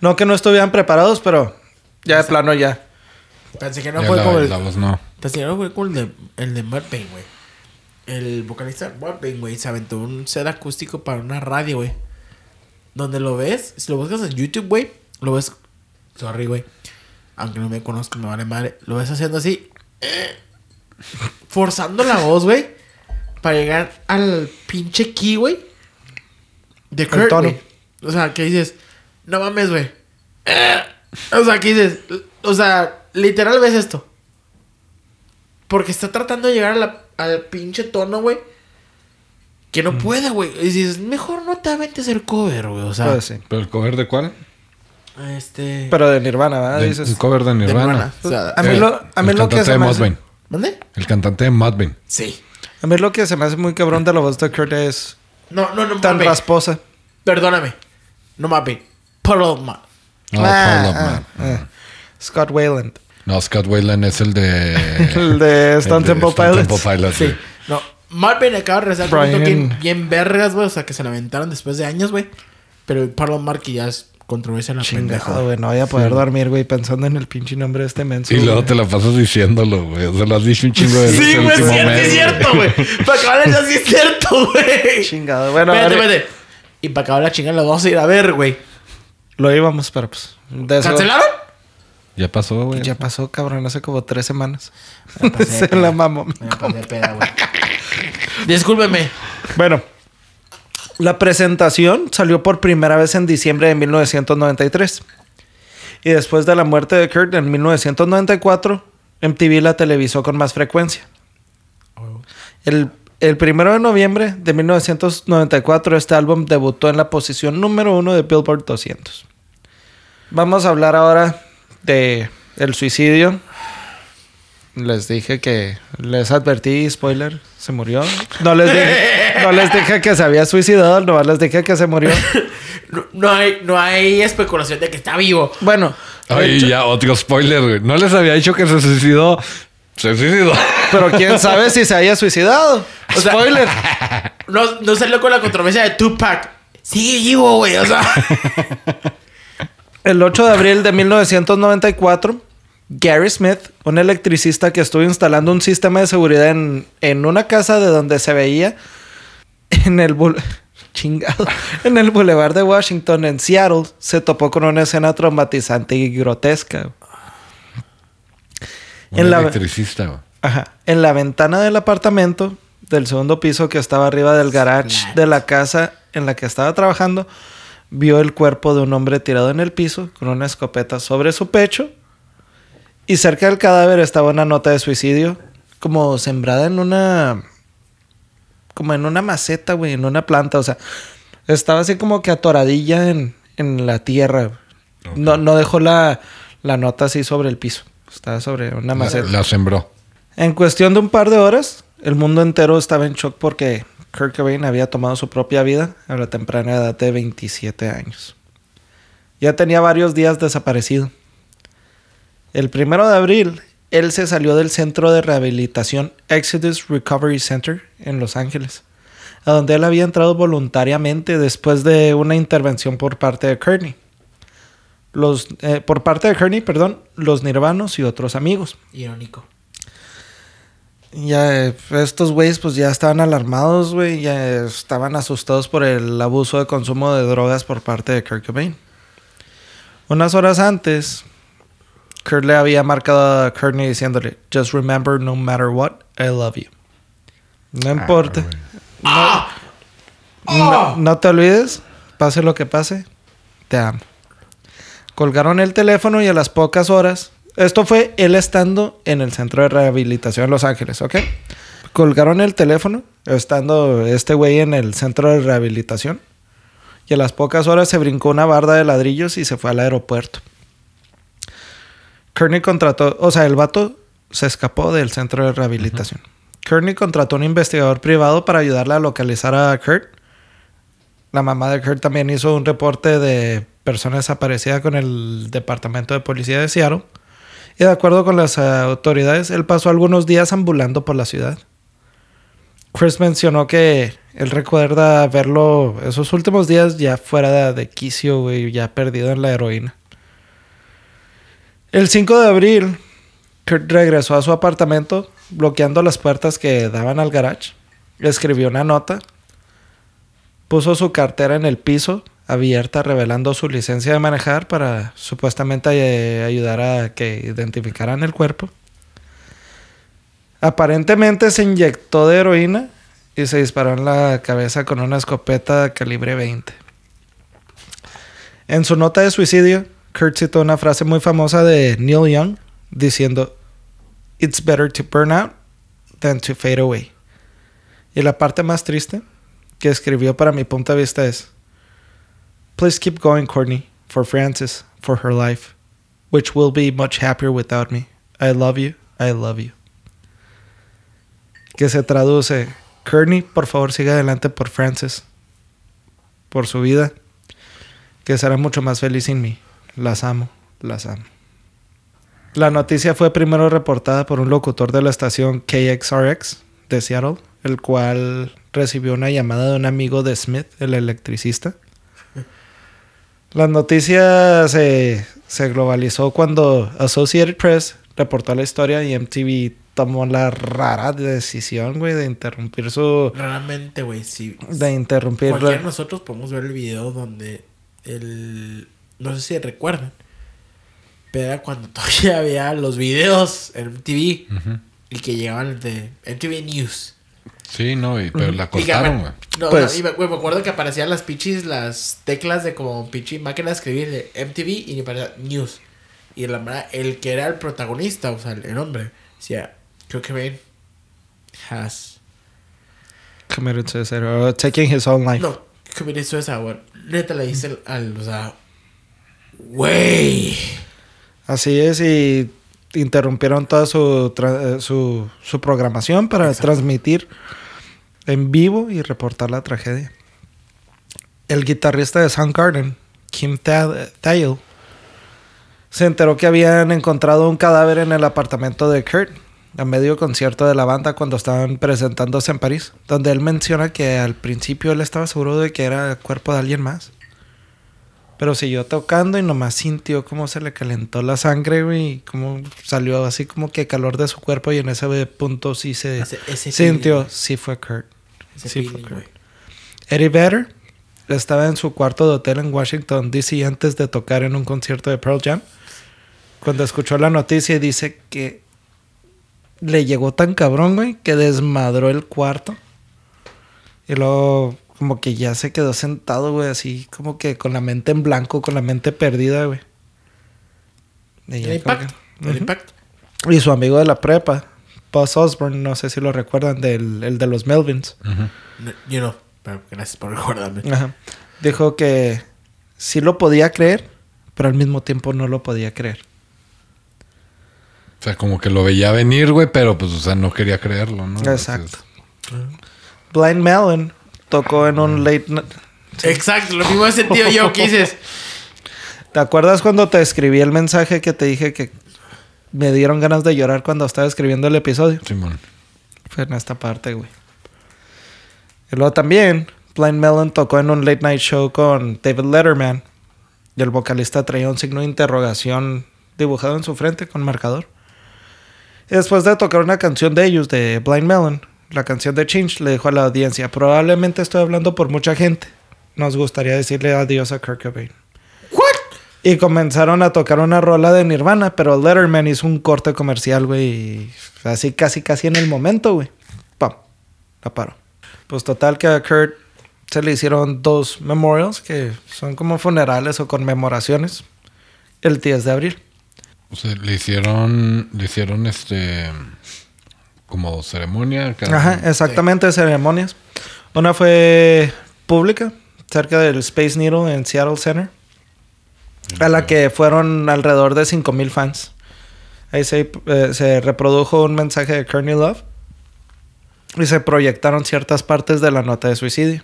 No que no estuvieran preparados, pero ya de plano ya. Pensé que no Ya fue la, como el. la voz no. Pensé que no fue como el de, el de Mudvayne, güey. El vocalista de Mudvayne, güey, se aventó un set acústico para una radio, güey. Donde lo ves, si lo buscas en YouTube, güey, lo ves. Sorry, güey. Aunque no me conozco, me vale madre. Lo ves haciendo así. eh, forzando la voz, güey. Para llegar al pinche key, güey. De Kurt, güey. O sea, que dices, no mames, güey. Eh, O sea, que dices, o sea, literal ves esto. Porque está tratando de llegar a la- al pinche tono, güey. Que Mm. no puede, güey. Y dices, mejor no te aventes el cover, güey. O sea. ¿Pero el cover de cuál? Este. Pero de Nirvana, ¿verdad? De- Dices. el cover de de Nirvana. Nirvana. O sea, A mí Eh, lo- a mí el lo que cantante se de me hace-. ¿Mande? El cantante de Mudvayne. Sí. A mí lo que se me hace muy cabrón de la voz de Kurt es No, no, no tan rasposa. Perdóname. No mames. Puddle Ma- No, Ah, Paul of ah, Man. ah. Scott Wayland. No, Scott Wayland es el de... [laughs] El de Stone Temple Stone Pilots. Temple Pilots, Sí. güey. No. Marvin acaba de con un toque bien, vergas, güey. O sea, que se la aventaron después de años, güey. Pero el Puddle Mark ya es controversia la pendeja. Chingado, güey. No voy a poder dormir, güey, pensando en el pinche nombre de este menso. Y luego te la pasas diciéndolo, güey. O sea, lo has dicho un chingo de veces Sí, güey, es cierto, es cierto, güey. [laughs] Para acabar ya sí es cierto, güey. Chingado. Bueno, Espérate, espérate. Y para acabar la chingada lo vamos a ir a ver, güey. lo íbamos, pero pues. ¿Cancelaron? Ya pasó, güey. Ya pasó, cabrón, hace como tres semanas. Me pasé de [laughs] Se peda. la mamó. Me pasé de peda, güey. Discúlpeme. Bueno, la presentación salió por primera vez en diciembre de 1993. Y después de la muerte de Kurt en 1994, MTV la televisó con más frecuencia. El, el primero de noviembre de 1994, este álbum debutó en la posición número uno de Billboard 200. Vamos a hablar ahora de el suicidio. Les dije que les advertí, spoiler, se murió. No les dije, [laughs] no les dije que se había suicidado, no les dije que se murió. [laughs] No, no hay, no hay especulación de que está vivo. Bueno, Ay, hecho- ya, otro spoiler, güey. No les había dicho que se suicidó. Se suicidó. [laughs] pero quién sabe si se haya suicidado. O sea- Spoiler. No, no salió con la controversia de Tupac. Sigue vivo, güey. O sea. El 8 de abril de 1994, Gary Smith, un electricista que estuvo instalando un sistema de seguridad en, en una casa de donde se veía en el [laughs] chingado, en el Boulevard de Washington en Seattle, se topó con una escena traumatizante y grotesca. Un En la- electricista, güey. Ajá. En la ventana del apartamento del segundo piso que estaba arriba del garage de la casa en la que estaba trabajando, vio el cuerpo de un hombre tirado en el piso con una escopeta sobre su pecho y cerca del cadáver estaba una nota de suicidio como sembrada en una como en una maceta, güey, en una planta, o sea, estaba así como que atoradilla en, en la tierra. No, no dejó la, la nota así sobre el piso. Estaba sobre una La, maceta. la sembró. En cuestión de un par de horas, el mundo entero estaba en shock porque Kurt Cobain había tomado su propia vida a la temprana edad de 27 años. Ya tenía varios días desaparecido. El primero de abril, él se salió del centro de rehabilitación Exodus Recovery Center en Los Ángeles, a donde él había entrado voluntariamente después de una intervención por parte de Kearney. Los, eh, por parte de Kearney, perdón, los nirvanos y otros amigos. Irónico. Ya, eh, estos güeyes pues ya estaban alarmados, güey, ya estaban asustados por el abuso de consumo de drogas por parte de Kurt Cobain. Unas horas antes, Kurt le había marcado a Courtney diciéndole, Just remember, no matter what, I love you. No importa. Ah, no, no- no te olvides, pase lo que pase, te amo. Colgaron el teléfono y a las pocas horas, esto fue él estando en el centro de rehabilitación en Los Ángeles, ¿ok? Colgaron el teléfono, estando este güey en el centro de rehabilitación. Y a las pocas horas se brincó una barda de ladrillos y se fue al aeropuerto. Kearney contrató, o sea, el vato se escapó del centro de rehabilitación. Kearney contrató un investigador privado para ayudarle a localizar a Kurt. La mamá de Kurt también hizo un reporte de persona desaparecida con el Departamento de Policía de Seattle. Y de acuerdo con las eh, autoridades, él pasó algunos días ambulando por la ciudad. Chris mencionó que él recuerda verlo esos últimos días ya fuera de, de quicio, güey, ya perdido en la heroína. El 5 de abril, Kurt regresó a su apartamento, bloqueando las puertas que daban al garage. Escribió una nota, puso su cartera en el piso, abierta, revelando su licencia de manejar para supuestamente eh, ayudar a que identificaran el cuerpo. Aparentemente se inyectó de heroína y se disparó en la cabeza con una escopeta calibre 20. En su nota de suicidio, Kurt citó una frase muy famosa de Neil Young diciendo, It's better to burn out than to fade away. Y la parte más triste que escribió para mi punto de vista es, Please keep going, Courtney, for Frances, for her life, which will be much happier without me. I love you, I love you. Que se traduce, Courtney, por favor siga adelante por Frances, por su vida, que será mucho más feliz sin mí. Las amo, las amo. La noticia fue primero reportada por un locutor de la estación KXRX de Seattle, el cual recibió una llamada de un amigo de Smith, el electricista. La noticia se, se globalizó cuando Associated Press reportó la historia y MTV tomó la rara decisión, güey, de interrumpir su... Realmente, güey, sí. De interrumpir... Cualquiera de nosotros podemos ver el video donde el... No sé si recuerdan. Pero era cuando [laughs] todavía había los videos en MTV. Y que llegaban de MTV News. Sí, no, y- pero la cortaron, güey. No, Pues- no, y me, güey, me acuerdo que aparecían las pichis, las teclas de como pichi máquina de escribir de MTV y me parecía News. Y la verdad, el que era el protagonista, o sea, el, el hombre, decía, creo que ven, has. Committed suicide or taking his own life. No, committed suicide, güey. Neta le dice al- o sea, güey. Así es, y interrumpieron toda su, eh, su, su programación para Exacto. transmitir en vivo y reportar la tragedia. El guitarrista de Soundgarden, Kim Tha- Thayil, se enteró que habían encontrado un cadáver en el apartamento de Kurt a medio concierto de la banda cuando estaban presentándose en París, donde él menciona que al principio él estaba seguro de que era el cuerpo de alguien más. Pero siguió tocando y nomás sintió cómo se le calentó la sangre, güey. Y cómo salió así como que calor de su cuerpo. Y en ese punto sí se Ese- ese sintió. feeling, Sí fue Kurt. Ese Sí, fue Kurt. Eddie Vedder estaba en su cuarto de hotel en Washington, D.C. antes de tocar en un concierto de Pearl Jam. Cuando escuchó la noticia dice que le llegó tan cabrón, güey, que desmadró el cuarto. Y luego como que ya se quedó sentado, güey, así como que con la mente en blanco, con la mente perdida, güey. Y El impacto. que- El impacto. Y su amigo de la prepa, Buzz Osborne, no sé si lo recuerdan, del el de los Melvins. Ujú. No, Yo no. Pero gracias por recordarme. Ajá. Dijo que sí lo podía creer, pero al mismo tiempo no lo podía creer. O sea, como que lo veía venir, güey, pero pues, o sea, no quería creerlo, ¿no? Exacto. Blind Melon tocó en un late night. Exacto, lo mismo he sentido yo que [laughs] dices. ¿Te acuerdas cuando te escribí el mensaje que te dije que me dieron ganas de llorar cuando estaba escribiendo el episodio? Simón. Fue en esta parte, güey. Y luego también, Blind Melon tocó en un late night show con David Letterman. Y el vocalista traía un signo de interrogación dibujado en su frente con marcador. Y después de tocar una canción de ellos, de Blind Melon, la canción de Change, le dijo a la audiencia: Probablemente estoy hablando por mucha gente. Nos gustaría decirle adiós a Kurt Cobain. Y comenzaron a tocar una rola de Nirvana, pero Letterman hizo un corte comercial, güey. Así casi, casi en el momento, güey. Pam. La paró. Pues total que a Kurt se le hicieron dos memorials, que son como funerales o conmemoraciones, el 10 de abril. O sea, le hicieron, le hicieron este, como ceremonia. cada- Ajá, exactamente, ceremonias. Una fue pública, cerca del Space Needle en Seattle Center, a la que fueron alrededor de 5.000 fans. Ahí se, eh, se reprodujo un mensaje de Courtney Love y se proyectaron ciertas partes de la nota de suicidio.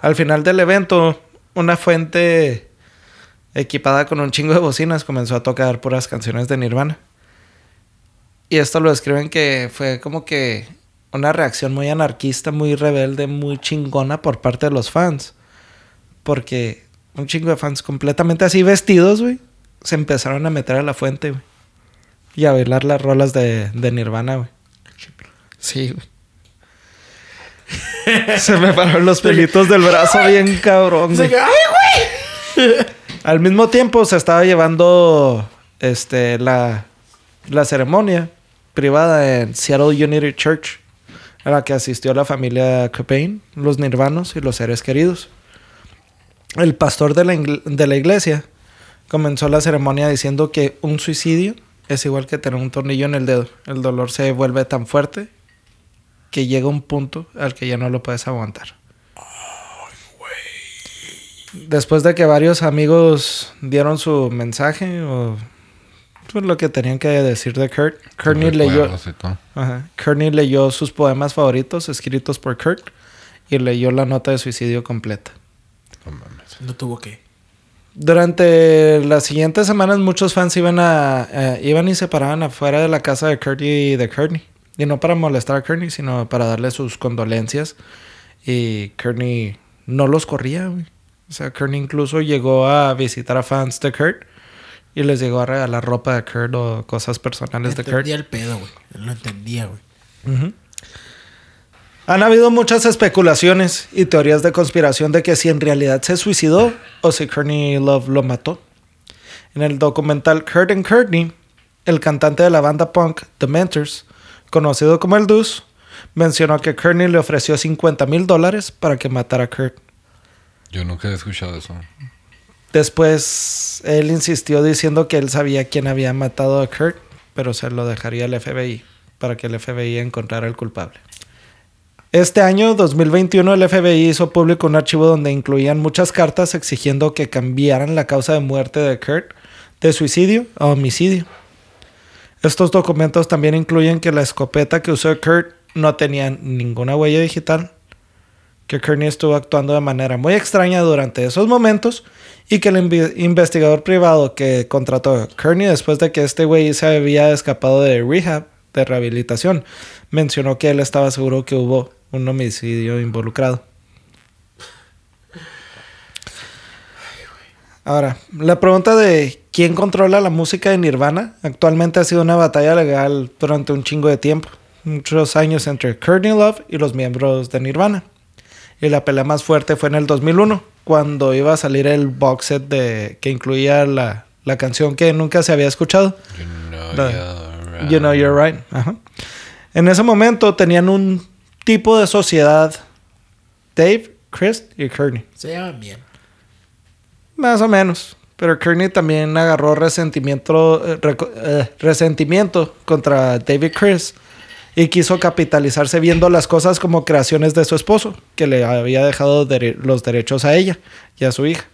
Al final del evento, una fuente equipada con un chingo de bocinas comenzó a tocar puras canciones de Nirvana. Y esto lo describen que fue como que una reacción muy anarquista, muy rebelde, muy chingona por parte de los fans. Porque un chingo de fans completamente así vestidos, güey, se empezaron a meter a la fuente, güey. Y a bailar las rolas de, de Nirvana, güey. Sí, güey. [laughs] se me pararon los pelitos del brazo bien cabrón, güey. ¡Ay, güey! [laughs] Al mismo tiempo se estaba llevando este la, la ceremonia privada en Seattle Unity Church, a la que asistió la familia Cobain, los nirvanos y los seres queridos. El pastor de la, de la iglesia comenzó la ceremonia diciendo que un suicidio es igual que tener un tornillo en el dedo. El dolor se vuelve tan fuerte que llega un punto al que ya no lo puedes aguantar. Después de que varios amigos dieron su mensaje o lo que tenían que decir de Kurt, Courtney leyó, ajá, leyó sus poemas favoritos escritos por Kurt y leyó la nota de suicidio completa. No mames. No tuvo que. Durante las siguientes semanas muchos fans iban a eh, iban y se paraban afuera de la casa de Kurt y de Courtney. Y no para molestar a Courtney, sino para darle sus condolencias. Y Courtney no los corría, güey. O sea, Courtney incluso llegó a visitar a fans de Kurt y les llegó a regalar ropa de Kurt o cosas personales de Kurt. Entendía el pedo, güey. Él lo entendía, güey. Han habido muchas especulaciones y teorías de conspiración de que si en realidad se suicidó o si Courtney Love lo mató. En el documental Kurt and Courtney, el cantante de la banda punk The Mentors, conocido como el Deuce, mencionó que Courtney le ofreció 50 mil dólares para que matara a Kurt. Yo nunca he escuchado eso. Después él insistió diciendo que él sabía quién había matado a Kurt, pero se lo dejaría al FBI para que el FBI encontrara al culpable. Este año, 2021, el FBI hizo público un archivo donde incluían muchas cartas exigiendo que cambiaran la causa de muerte de Kurt de suicidio a homicidio. Estos documentos también incluyen que la escopeta que usó Kurt no tenía ninguna huella digital, que Kearney estuvo actuando de manera muy extraña durante esos momentos y que el investigador privado que contrató a Kearney después de que este güey se había escapado de rehab, de rehabilitación, mencionó que él estaba seguro que hubo un homicidio involucrado. Ahora, la pregunta de quién controla la música de Nirvana actualmente ha sido una batalla legal durante un chingo de tiempo. Muchos años entre Courtney Love y los miembros de Nirvana. Y la pelea más fuerte fue en el 2001, cuando iba a salir el box set de, que incluía la, la canción que nunca se había escuchado. You know La- you're right. You know you're right. Ajá. En ese momento tenían un tipo de sociedad. Dave, Chris y Courtney. Se llaman bien. Más o menos. Pero Kearney también agarró resentimiento, eh, eh, resentimiento contra David Chris y quiso capitalizarse viendo las cosas como creaciones de su esposo, que le había dejado los derechos a ella y a su hija,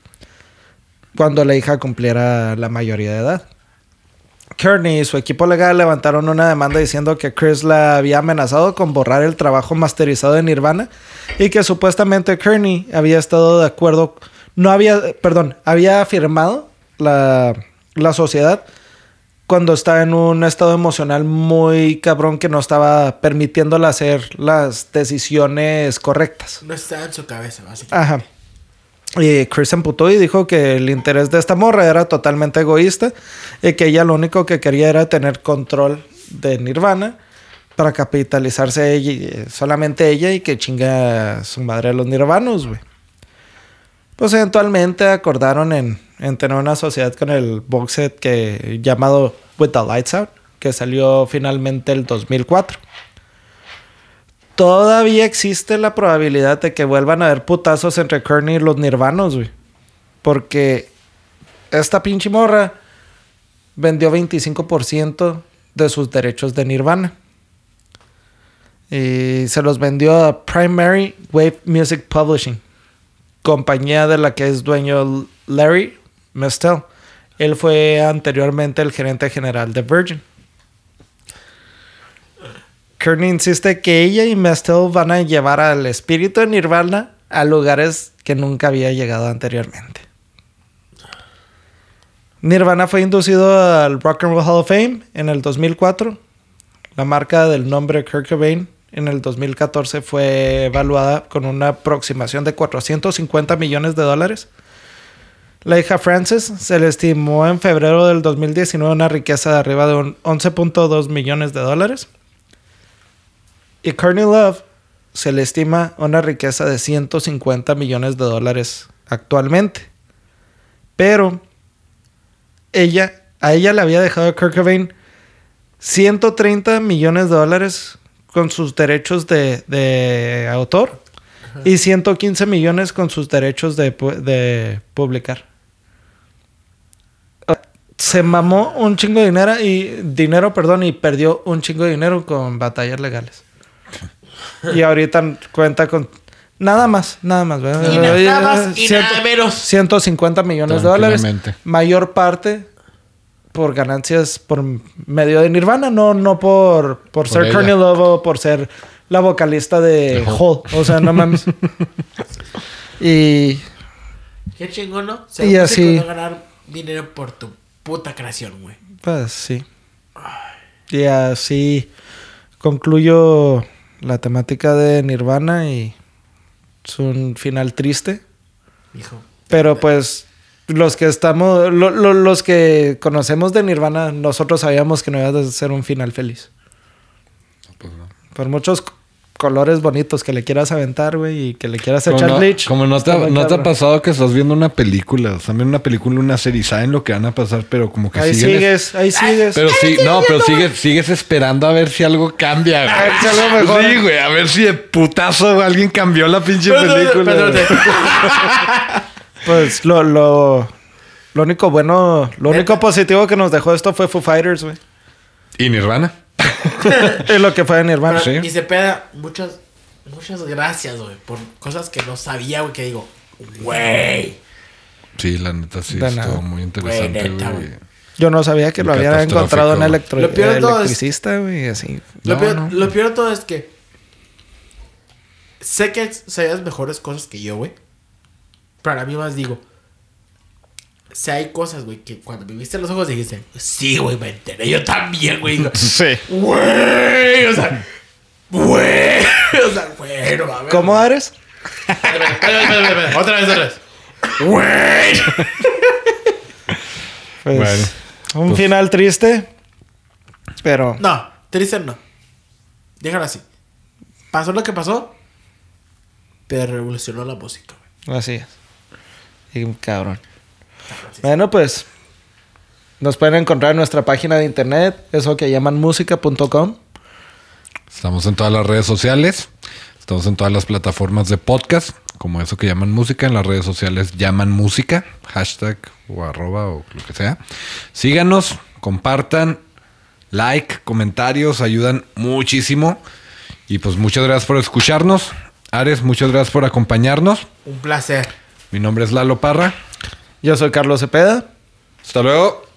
cuando la hija cumpliera la mayoría de edad. Kearney y su equipo legal levantaron una demanda diciendo que Chris la había amenazado con borrar el trabajo masterizado de Nirvana y que supuestamente Kearney había estado de acuerdo, no había, perdón, había firmado la, la sociedad cuando estaba en un estado emocional muy cabrón que no estaba permitiéndole hacer las decisiones correctas. No está en su cabeza, básicamente. Ajá. Y Chris emputó y dijo que el interés de esta morra era totalmente egoísta y que ella lo único que quería era tener control de Nirvana para capitalizarse ella, y- solamente ella y que chinga a su madre a los nirvanos, güey. Pues eventualmente acordaron en, en tener una sociedad con el box set que, llamado With the Lights Out, que salió finalmente el 2004 todavía existe la probabilidad de que vuelvan a haber putazos entre Kearney y los nirvanos, güey. Porque esta pinche morra vendió 25% de sus derechos de Nirvana. Y se los vendió a Primary Wave Music Publishing, compañía de la que es dueño Larry Mestel. Él fue anteriormente el gerente general de Virgin. Kearney insiste que ella y Mestel van a llevar al espíritu de Nirvana a lugares que nunca había llegado anteriormente. Nirvana fue inducido al Rock and Roll Hall of Fame en el 2004. La marca del nombre Kurt Cobain en el 2014 fue evaluada con una aproximación de 450 millones de dólares. La hija Frances se le estimó en febrero del 2019 una riqueza de arriba de un 11.2 millones de dólares. Y Courtney Love se le estima una riqueza de 150 millones de dólares actualmente. Pero ella, a ella le había dejado a Kurt Cobain 130 millones de dólares con sus derechos de, de autor y 115 millones con sus derechos de, pu- de publicar. Se mamó un chingo de dinero y dinero, perdón, y perdió un chingo de dinero con batallas legales. Y ahorita cuenta con nada más, nada más, ¿verdad? Y nada más y nada menos. 150 millones de dólares. Mayor parte por ganancias por medio de Nirvana, no, no por, por, Por ser. Courtney Love o por ser la vocalista de Hole. O sea, no mames. [laughs] y Qué chingón, ¿no? Y músico así- ganar dinero por tu puta creación, güey. pues sí. Y así concluyo la temática de Nirvana y es un final triste. Hijo. Pero pues los que estamos, lo- lo- los que conocemos de Nirvana, nosotros sabíamos que no iba a ser un final feliz. Pues no. Por muchos colores bonitos que le quieras aventar, güey, y que le quieras Como echar no, bleach. como no te, está muy no te ha pasado que estás viendo una película, o sea, viendo una película, una serie, saben lo que van a pasar, pero como que Ahí sigues, ahí sigues. Pero sí, no, pero sigues, sigues esperando a ver si algo cambia, güey. A ver si algo mejora. Sí, güey, a ver si de putazo alguien cambió la pinche Pero, película. pero. [laughs] Pues lo, lo, lo único bueno, lo único Neta. positivo que nos dejó esto fue Foo Fighters, güey. ¿Y Nirvana? [laughs] Es lo que fue de Nirvana. Pero, sí. Y se peda, muchas, muchas gracias, güey, por cosas que no sabía, güey, que digo, güey. Sí, la neta sí, estuvo muy interesante, Güey, neta, güey. güey. Yo no sabía que lo había encontrado en electro Lo peor de todo es- electricista, güey, así. Lo, No, peor, no. lo peor de todo es que sé que sabías mejores cosas que yo, güey. Pero a mí más digo, si hay cosas, güey, que cuando me viste los ojos dijiste, sí, güey, me enteré, yo también, güey. [laughs] Sí. Güey, o sea, güey, [laughs] o sea, güey, no mames. ¿Cómo eres? Otra vez, otra vez. Güey. [laughs] Pues, Bueno, un pues- final triste, pero No, triste no. Déjalo así. Pasó lo que pasó, pero revolucionó la música, güey. así es. Y cabrón. Bueno, pues nos pueden encontrar en nuestra página de internet, eso que llaman música.com. Estamos en todas las redes sociales. Estamos en todas las plataformas de podcast, como eso que llaman música. En las redes sociales llaman música, hashtag o arroba o lo que sea. Síganos, compartan, like, comentarios, ayudan muchísimo. Y pues muchas gracias por escucharnos. Ares, muchas gracias por acompañarnos. Un placer. Mi nombre es Lalo Parra. Yo soy Carlos Cepeda. Hasta luego.